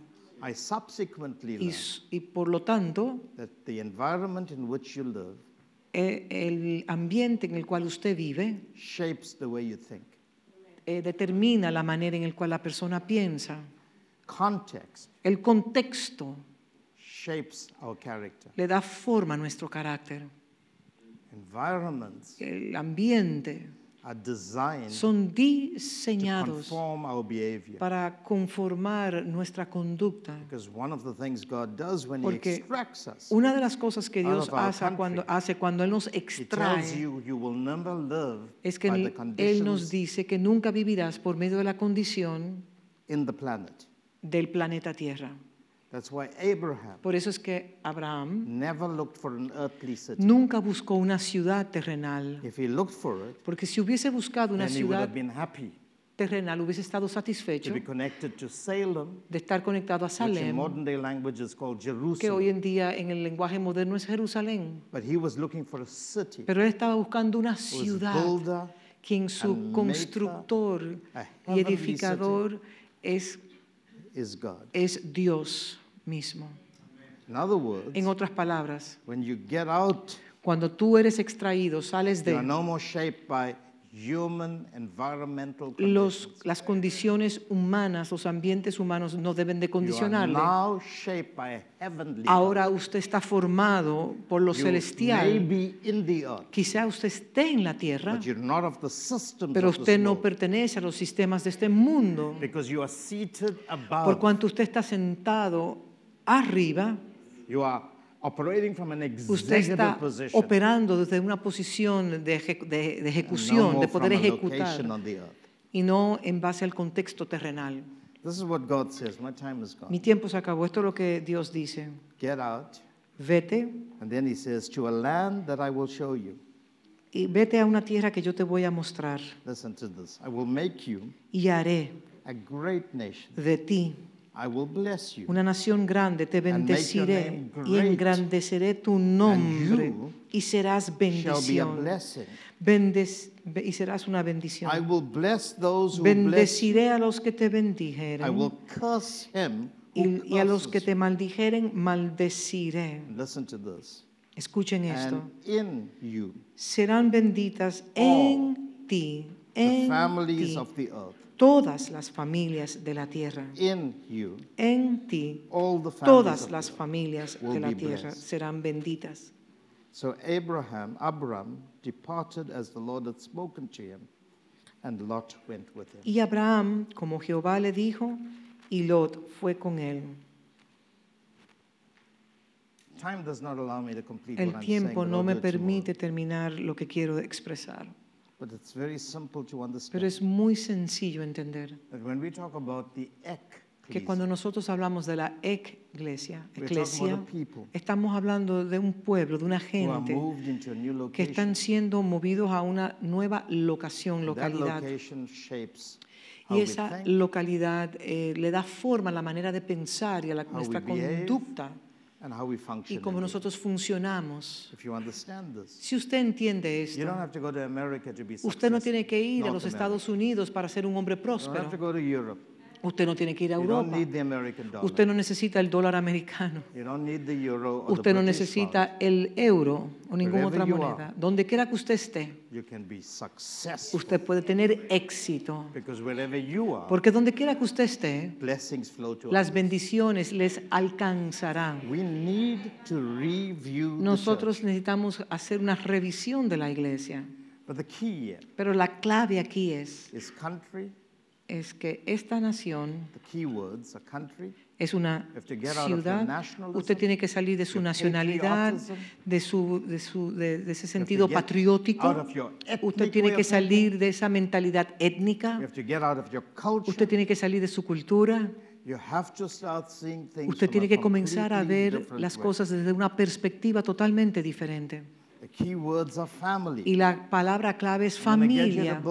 I subsequently Y, y por lo tanto, that the environment in which you live eh, el ambiente en el cual usted vive shapes the way you think. eh, determina la manera en la cual la persona piensa. Context El contexto shapes our character. le da forma a nuestro carácter. Environments El ambiente son to diseñados conform our behavior. para conformar nuestra conducta. Because one of the things God does when He Porque extracts us, Una de las cosas que Dios hace cuando, hace cuando Él nos extrae you you will never live es que Él nos dice que nunca vivirás por medio de la condición in the planet. del planeta Tierra. That's why Abraham Por eso es que Abraham never looked for an earthly city. nunca buscó una ciudad terrenal, If he looked for it, porque si hubiese buscado una then he would ciudad have been happy terrenal hubiese estado to satisfecho be connected to Salem, de estar conectado a which in Salem, modern day language is called que Jerusalem. hoy en día en el lenguaje moderno es Jerusalén. But he was looking for a city Pero él estaba buscando una whose ciudad builder quien su and constructor a y heavenly edificador es, is God. es Dios mismo. In other words, En otras palabras, when you get out, cuando tú eres extraído, sales de no by human environmental los, conditions. las condiciones humanas, los ambientes humanos no deben de condicionarle. now shaped by a heavenly Ahora usted está formado por lo You celestial. earth, Quizá usted esté en la tierra, but you're not of the systems pero usted no pertenece a los sistemas de este mundo. Because you are seated Por cuanto usted está sentado arriba, You are operating from an usted está position. operando desde una posición de, eje- de- de and no ejecución, de poder ejecutar, y no en base al contexto terrenal. This is what God says. My time is Mi gone. tiempo se acabó. Esto es lo que Dios dice. Get out. Vete And then he says, To a land that I will show you. y vete a una tierra que yo te voy a mostrar Listen to this. I will make you y haré a great nation. de ti I will bless you. una nación grande, te bendeciré y engrandeceré tu nombre y serás Shall be a bendición. blessing. Bendes- be- y serás una I bendición. will bless those who bless you. Bendeciré a los que te I bendijeren will curse him who y, y a los que te maldijeren maldeciré. you. Listen to this. Escuchen esto. And in you, Serán benditas en ti, en families ti, of the earth. todas las familias de la tierra. In you, En ti, all the families todas of las the earth. familias will de la be tierra blessed. serán benditas. So Abraham, Abram, departed as the Lord had spoken to him, and Lot went with him. Y Abraham, como Jehová le dijo, y Lot fue con él. Time does not allow me to complete El what I'm tiempo saying, no me permite terminar lo que quiero expresar, But it's very simple to understand. pero es muy sencillo entender that when we talk about the que cuando nosotros hablamos de la iglesia, We're talking iglesia, about a people estamos hablando de un pueblo, de una gente que están siendo movidos a una nueva locación, localidad. Y esa localidad eh, le da forma a la manera de pensar y a la, nuestra conducta and how we function. y cómo nosotros funcionamos. If you understand this, Si usted entiende you don't esto, have to go to America to be usted no tiene que ir a North los America. Estados Unidos para ser un hombre próspero. Usted no tiene que ir a You don't Europa. need the American dollar. Usted no necesita el dólar americano. You don't need the euro or Usted no necesita el euro o ninguna otra moneda. Donde quiera que usted esté, pound. You can be successful usted puede tener éxito. Porque donde quiera que usted esté, las bendiciones les alcanzarán. We need to review the Nosotros necesitamos hacer una revisión de la iglesia. But the key here Pero la clave aquí es. Es que esta nación es una ciudad. Usted tiene que salir de su nacionalidad, de, su, de, su, de, de ese sentido patriótico. Usted tiene que salir de esa mentalidad étnica. Usted tiene que salir de su cultura. Usted tiene que comenzar a ver las cosas desde una perspectiva totalmente diferente. Key words are family. Y la palabra clave es familia.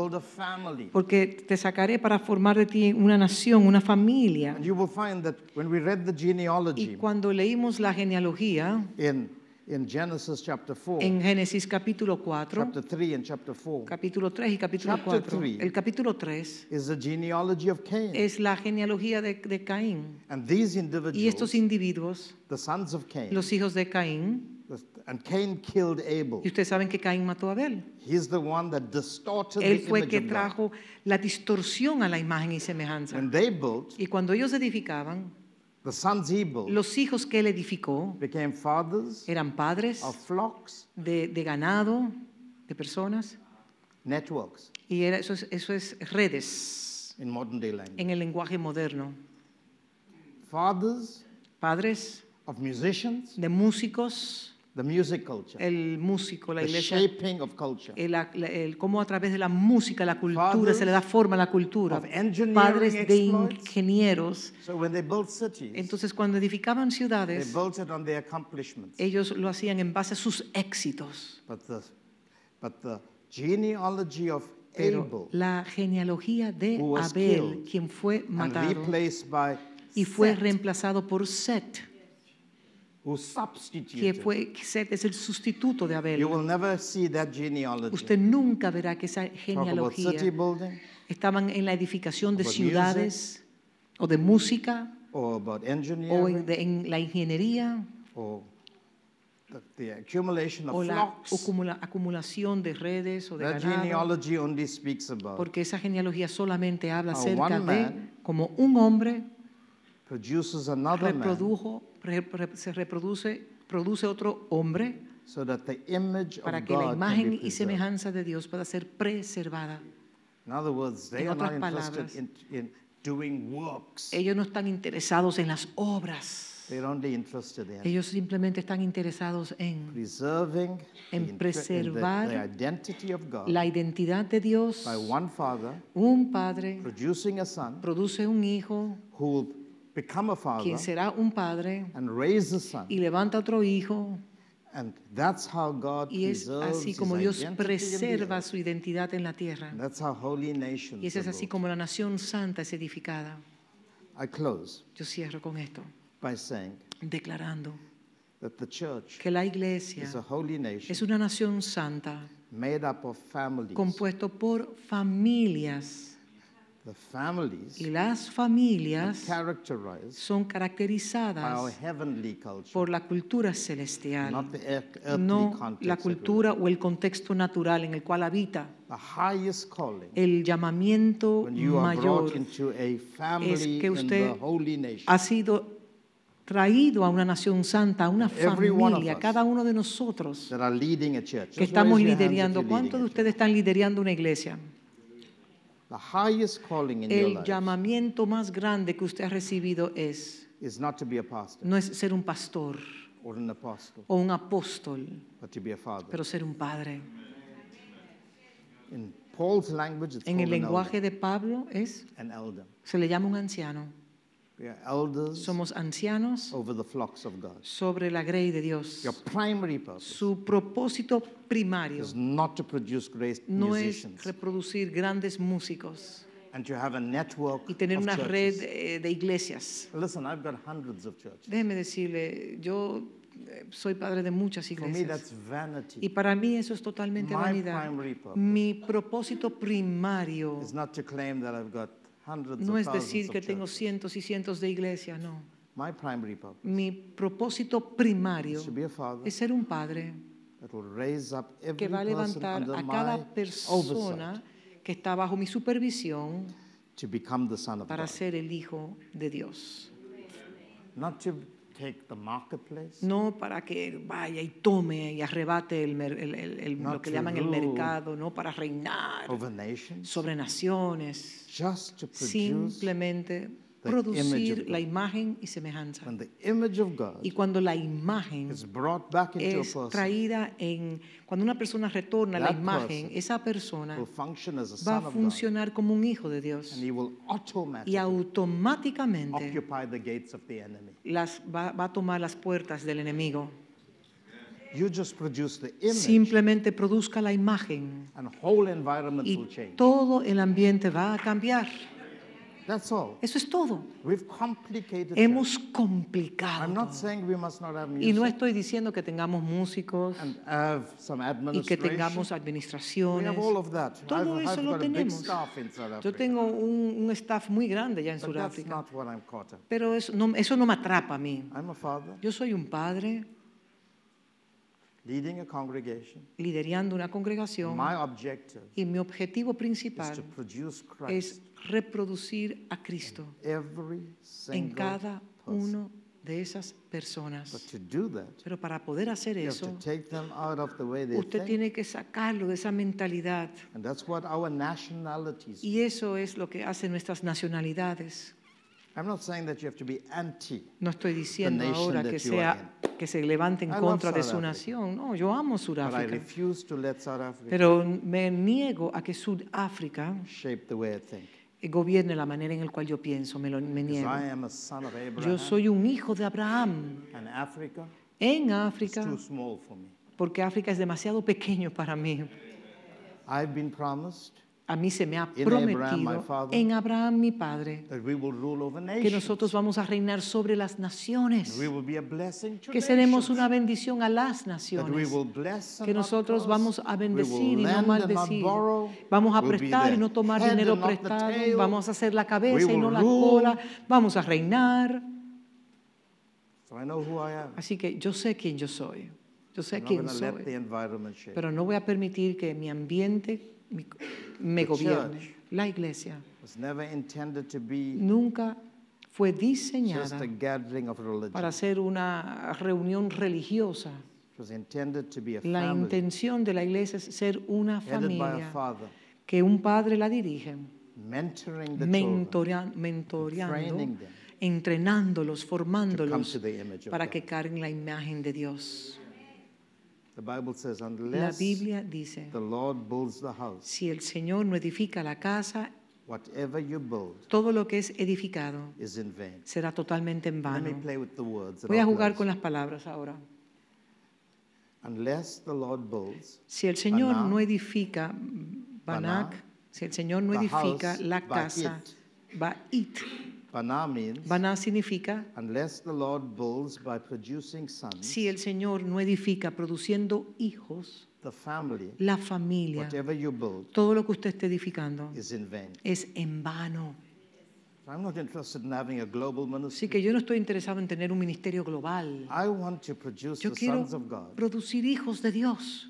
Porque te sacaré para formar de ti una nación, una familia. And you will find that when we read the Y genealogy cuando leímos la genealogía in in Genesis chapter 4, En Génesis capítulo 4, chapter 3 and chapter 4, capítulo 3 y capítulo Chapter 4. three. El capítulo 3 is the genealogy of Cain. es la genealogía de, de Caín. and these Y estos individuals, individuos, the sons of Cain, los hijos de Caín, and Cain killed Abel. y ustedes saben que Caín mató a Abel. He's the one that distorted Él the fue image que trajo la distorsión a la imagen y semejanza. When they built, Y cuando ellos edificaban, the sons he built los hijos que él edificó became fathers eran padres of flocks, de, de ganado, de personas, networks y era, eso, es, eso es redes in modern day language. en el lenguaje moderno. Fathers Padres of musicians, de músicos, the music culture, el músico, la the iglesia, shaping of culture, el, el- cómo a través de la música, la cultura, Fathers se le da forma a la cultura. Padres de ingenieros. So when they built cities, Entonces, cuando edificaban they ciudades, built it on their accomplishments. ellos lo hacían en base a sus éxitos. But the, but the genealogy of Pero Abel la genealogía de Abel, quien fue matado y fue Seth, reemplazado por Set, who que fue Set es el sustituto de You Abel. will never see that genealogy. Usted nunca verá que esa genealogía estaban en la edificación de ciudades o de música or about o en, de- en la ingeniería or the, the accumulation of o la flocks. acumula- acumulación de redes o de That ganado. genealogy only speaks about Porque esa genealogía solamente habla acerca de cómo un hombre produces another man reprodujo, re- re- se reproduce, produce otro hombre so that the image of para que la God imagen y semejanza de Dios pueda ser preservada. In other words, they En are not otras interested palabras, in, in doing works. Ellos no están interesados en las obras. They're only interested in Ellos simplemente están interesados en the- preservar the identity of God la identidad de Dios. by one father Un padre producing a son produce un hijo, who become a father quien será un padre and raise a son. y levanta otro hijo. And that's how God Y es así como Dios preserva su identidad en la tierra. That's how holy Y es así como la nación santa es edificada. I close Yo cierro con esto, by saying declarando that the church que la iglesia is a holy nation es una nación santa made up of families. compuesto por familias. The families Y las are familias son caracterizadas por la cultura celestial, not the earthly no context. la cultura o el contexto natural en el cual habita. The highest calling El llamamiento mayor family que usted ha sido traído a una nación santa, a una familia, cada uno de nosotros que estamos liderando. ¿Cuántos de ustedes están liderando una iglesia? The highest calling in your El life llamamiento más grande que usted ha recibido es, is not to be a pastor no es ser un pastor or an apostle, o un apóstol, but to be a father. pero ser un padre. in Paul's language, it's En el called an lenguaje de Pablo es, elder. An elder. se le llama un anciano. We are elders Somos ancianos over the flocks of God. sobre la grey de Dios. Your primary purpose Su propósito primario is not to produce great no es musicians reproducir grandes músicos and to have a network y tener of una churches. red eh, de iglesias. Listen, I've got hundreds of churches. Déjeme decirle, yo eh, soy padre de muchas For me, that's iglesias. vanity. Y para mí eso es totalmente My vanidad. primary purpose Mi propósito primario It's not to claim that I've got no es decir que tengo cientos y cientos de iglesias, no. Mi propósito primario es ser un padre que va a levantar a cada persona que está bajo mi supervisión to become the son of para God. ser el hijo de Dios. Not to take the marketplace, No para que vaya y tome y arrebate el el- el- lo que llaman el mercado, no para reinar over nations, sobre naciones, just to produce simplemente producir la imagen y semejanza. Y cuando la imagen is brought back into a es person, traída en, cuando una persona retorna la imagen, esa persona va a funcionar como un hijo de Dios and he will y automáticamente occupy the gates of the enemy. las, va, va a tomar las puertas del enemigo. You just produce the image, Simplemente produzca la imagen and whole environment y will change. todo el ambiente va a cambiar. That's all. Eso es todo. We've complicated Hemos complicado. I'm not saying we must not have Y no music estoy diciendo que tengamos músicos and have some y que tengamos administration. We administraciones. have all of that. Todo I've, eso I've lo tenemos. staff in South Yo tengo un, un staff muy grande ya en Sudáfrica. Pero eso no, eso no me atrapa a mí. I'm a father Yo soy un padre leading a congregation. liderando una congregación My objective y mi objetivo is principal to produce es Christ reproducir a Cristo every en cada uno de esas But personas. to do that, Pero para poder hacer eso, usted think. tiene que sacarlo de esa mentalidad. And that's what our nationalities. Y eso es lo que hacen nuestras nacionalidades. I'm not saying that you have to be anti. No estoy diciendo ahora que sea que se levante en I contra de su Africa. nación. No, yo amo Sudáfrica. Pero me niego a que Sudáfrica shape the way I think. gobierne la manera en la cual yo pienso, me, lo, me niego. I am a son of Abraham. Yo soy un hijo de Abraham And Africa en África, too small for me. porque África es demasiado pequeño para mí. I've been promised A mí se me ha prometido en Abraham, mi padre, que nosotros vamos a reinar sobre las naciones, que seremos una bendición a las naciones. que nosotros vamos a bendecir y no maldecir. Vamos a prestar y no tomar dinero prestado. Vamos a hacer la cabeza y no la cola. Vamos a reinar. Así que yo sé quién yo soy. Yo sé quién soy. Pero no voy a permitir que mi ambiente mi- me gobierne. La iglesia It was never intended to be nunca fue just diseñada a gathering of religion. para ser una reunión religiosa. It was intended to be a La family intención de la iglesia es ser una familia father, que un padre la dirige. mentoring the children mentorea- mentoreando, them entrenándolos, to formándolos to of para God. que carguen la imagen de Dios. The Bible says, La unless Biblia dice, the Lord builds the house, si el Señor no edifica la casa, whatever you build todo lo que es edificado is in vain. será totalmente en Let me vano. play with the words. and Voy a jugar con las palabras ahora. Unless the Lord builds Si el Señor no edifica Banak, Baná, si el Señor no the edifica house, la casa, Ba'it. Bana means Baná significa unless the Lord builds by producing sons, si el Señor no edifica produciendo hijos, the family, la familia, whatever you build, todo lo que usted esté edificando is in vain. es en vano. I'm not interested in having a global Así ministry. que yo no estoy interesado en tener un ministerio global. I want to produce Yo the quiero sons of God producir hijos de Dios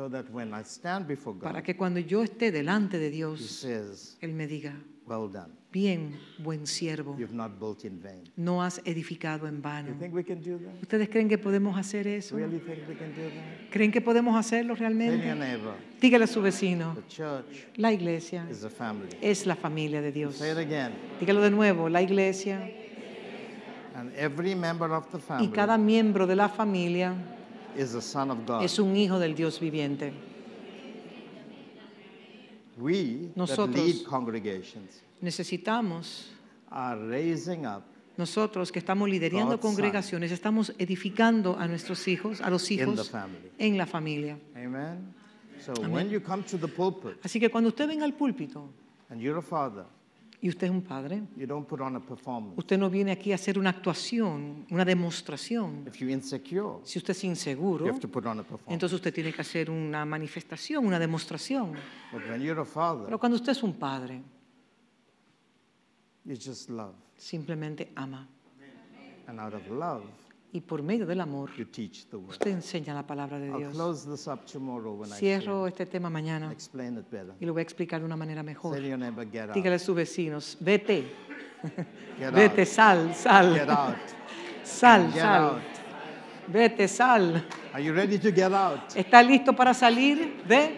so that when I stand before para God, que cuando yo esté delante de He Dios, says, Él me diga, Well done. bien, buen siervo, You've not built in vain. no has edificado en vano. You think we can do that? ¿Ustedes creen que podemos hacer eso? Really think we can do that? ¿Creen que podemos hacerlo Tell your realmente? neighbor, Dígale a su vecino, the church la iglesia is a family. es la familia de Dios. Say it again. Dígalo de nuevo, la iglesia And every member of the y family cada miembro de la familia is a son of God. es un hijo del Dios viviente. We that Nosotros- lead congregations Necesitamos are raising up Nosotros que estamos liderando God's congregaciones, estamos edificando a nuestros hijos, a los in the hijos family. en la familia. Amen. So when you come to the pulpit Así que cuando usted venga al púlpito and you're a father, y usted es un padre, you don't put on a performance. usted no viene aquí a hacer una actuación, una demostración. If you're insecure, Si usted es you inseguro, have to put on a performance. entonces usted tiene que hacer una manifestación, una demostración. But when you're a father, Pero cuando usted es un padre, you just love. simplemente ama. And out of love, Y por medio del amor, you teach the word. usted enseña la palabra de I'll Dios. close this up tomorrow when I Cierro este tema mañana explain it better. y lo voy a explicar de una manera mejor. Say to your neighbor, get out. Dígale a sus vecinos, vete, Get vete, out. sal, sal, Get out. sal, Get sal, out. vete, sal. Are you ready to get out? ¿Está listo para salir? Ve,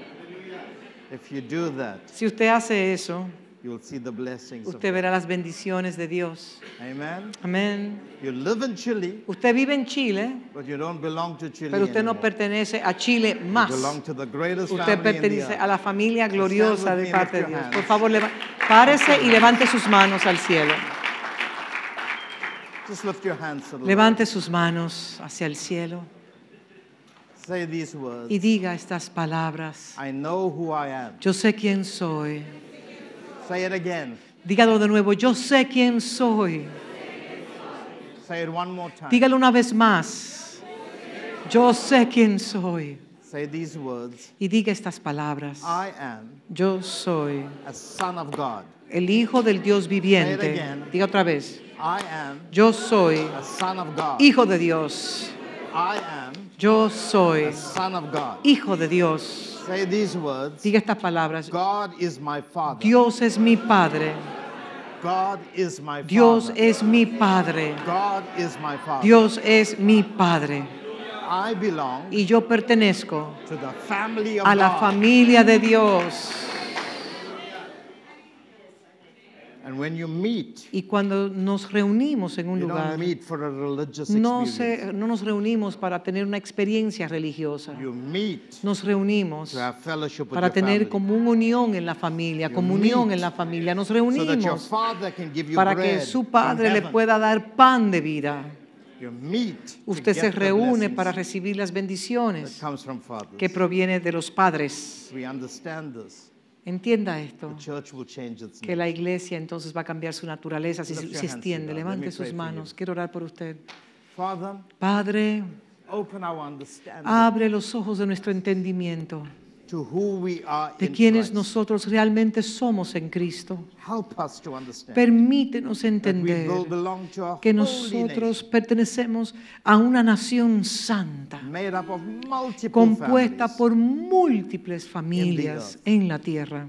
If you do that, si usted hace eso, you'll see the blessings of usted verá las bendiciones de Dios. Amen. Amén. You live in Chile, Usted vive en Chile, but you don't belong to Chile pero usted no pertenece a Chile You más. belong to the greatest Usted family in the pertenece a la familia gloriosa de parte de Dios. hands. Por favor, párese y levante sus manos al cielo. Just lift your hands to the Levante sus manos hacia el cielo. Say these words. y diga estas palabras. I know who I am. Yo sé quién soy. Say it again. Dígalo de nuevo, yo sé quién soy. Say it one more time. Dígalo una vez más. Yo sé quién soy. Say these words Y diga estas palabras. I am Yo soy a son of God. el Hijo del Dios Say viviente. it again. Diga otra vez. I am Yo soy a son of God. Hijo de Dios. I am Yo soy a son of God. Hijo de Dios. Say these words Diga estas palabras. God is my Father. Dios es mi Padre. God is my Dios Father. es mi Padre. God is my Father. Dios es mi Padre. I belong Y yo pertenezco to the family of a la God. familia de Dios. And when you meet, Y cuando nos reunimos en un you don't lugar, meet for a religious no, se, no nos reunimos para tener una experiencia religiosa. You meet Nos reunimos to have fellowship with para your tener family. como una unión en la familia, You comunión meet en la familia. Nos so that your reunimos father can give you para que su Padre le pueda dar pan de vida. Usted se reúne para recibir las bendiciones que proviene de los padres. Entienda esto, que la iglesia entonces va a cambiar su naturaleza si se extiende. Levante sus manos. Quiero orar por usted. Padre, abre los ojos de nuestro entendimiento to who we are de quienes nosotros realmente somos en Cristo. Help us to understand Permítenos entender que nosotros pertenecemos a una nación santa, nation made up of multiple compuesta por múltiples familias en la tierra.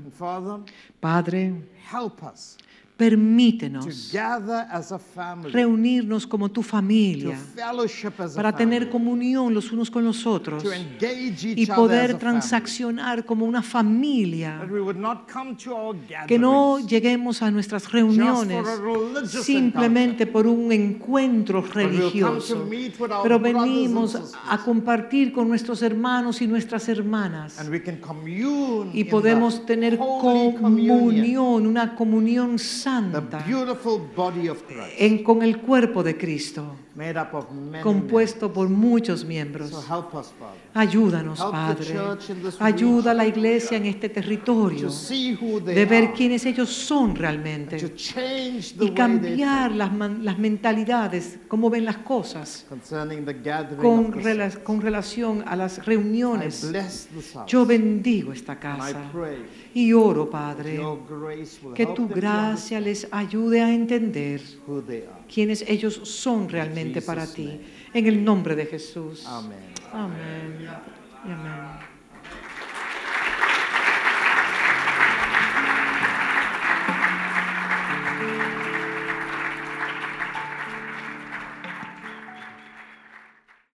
Padre, permítenos reunirnos como tu familia para tener comunión los unos con los otros y poder transaccionar como una familia. Que no lleguemos a nuestras reuniones simplemente por un encuentro religioso, pero venimos a compartir con nuestros hermanos y nuestras hermanas. Y podemos tener comunión, una comunión the santa beautiful body of Christ, en- con el cuerpo de Cristo, made up of many compuesto por muchos miembros. So help us, Father, Ayúdanos, Padre. Ayuda a la iglesia en este territorio de ver quiénes ellos son realmente y cambiar las, mentalidades, cómo ven las cosas con, rela- con relación a las reuniones. Yo bendigo esta casa y oro, Padre, que tu gracia les ayude a entender quiénes ellos son realmente para ti. En el nombre de Jesús. Amén. Y amén.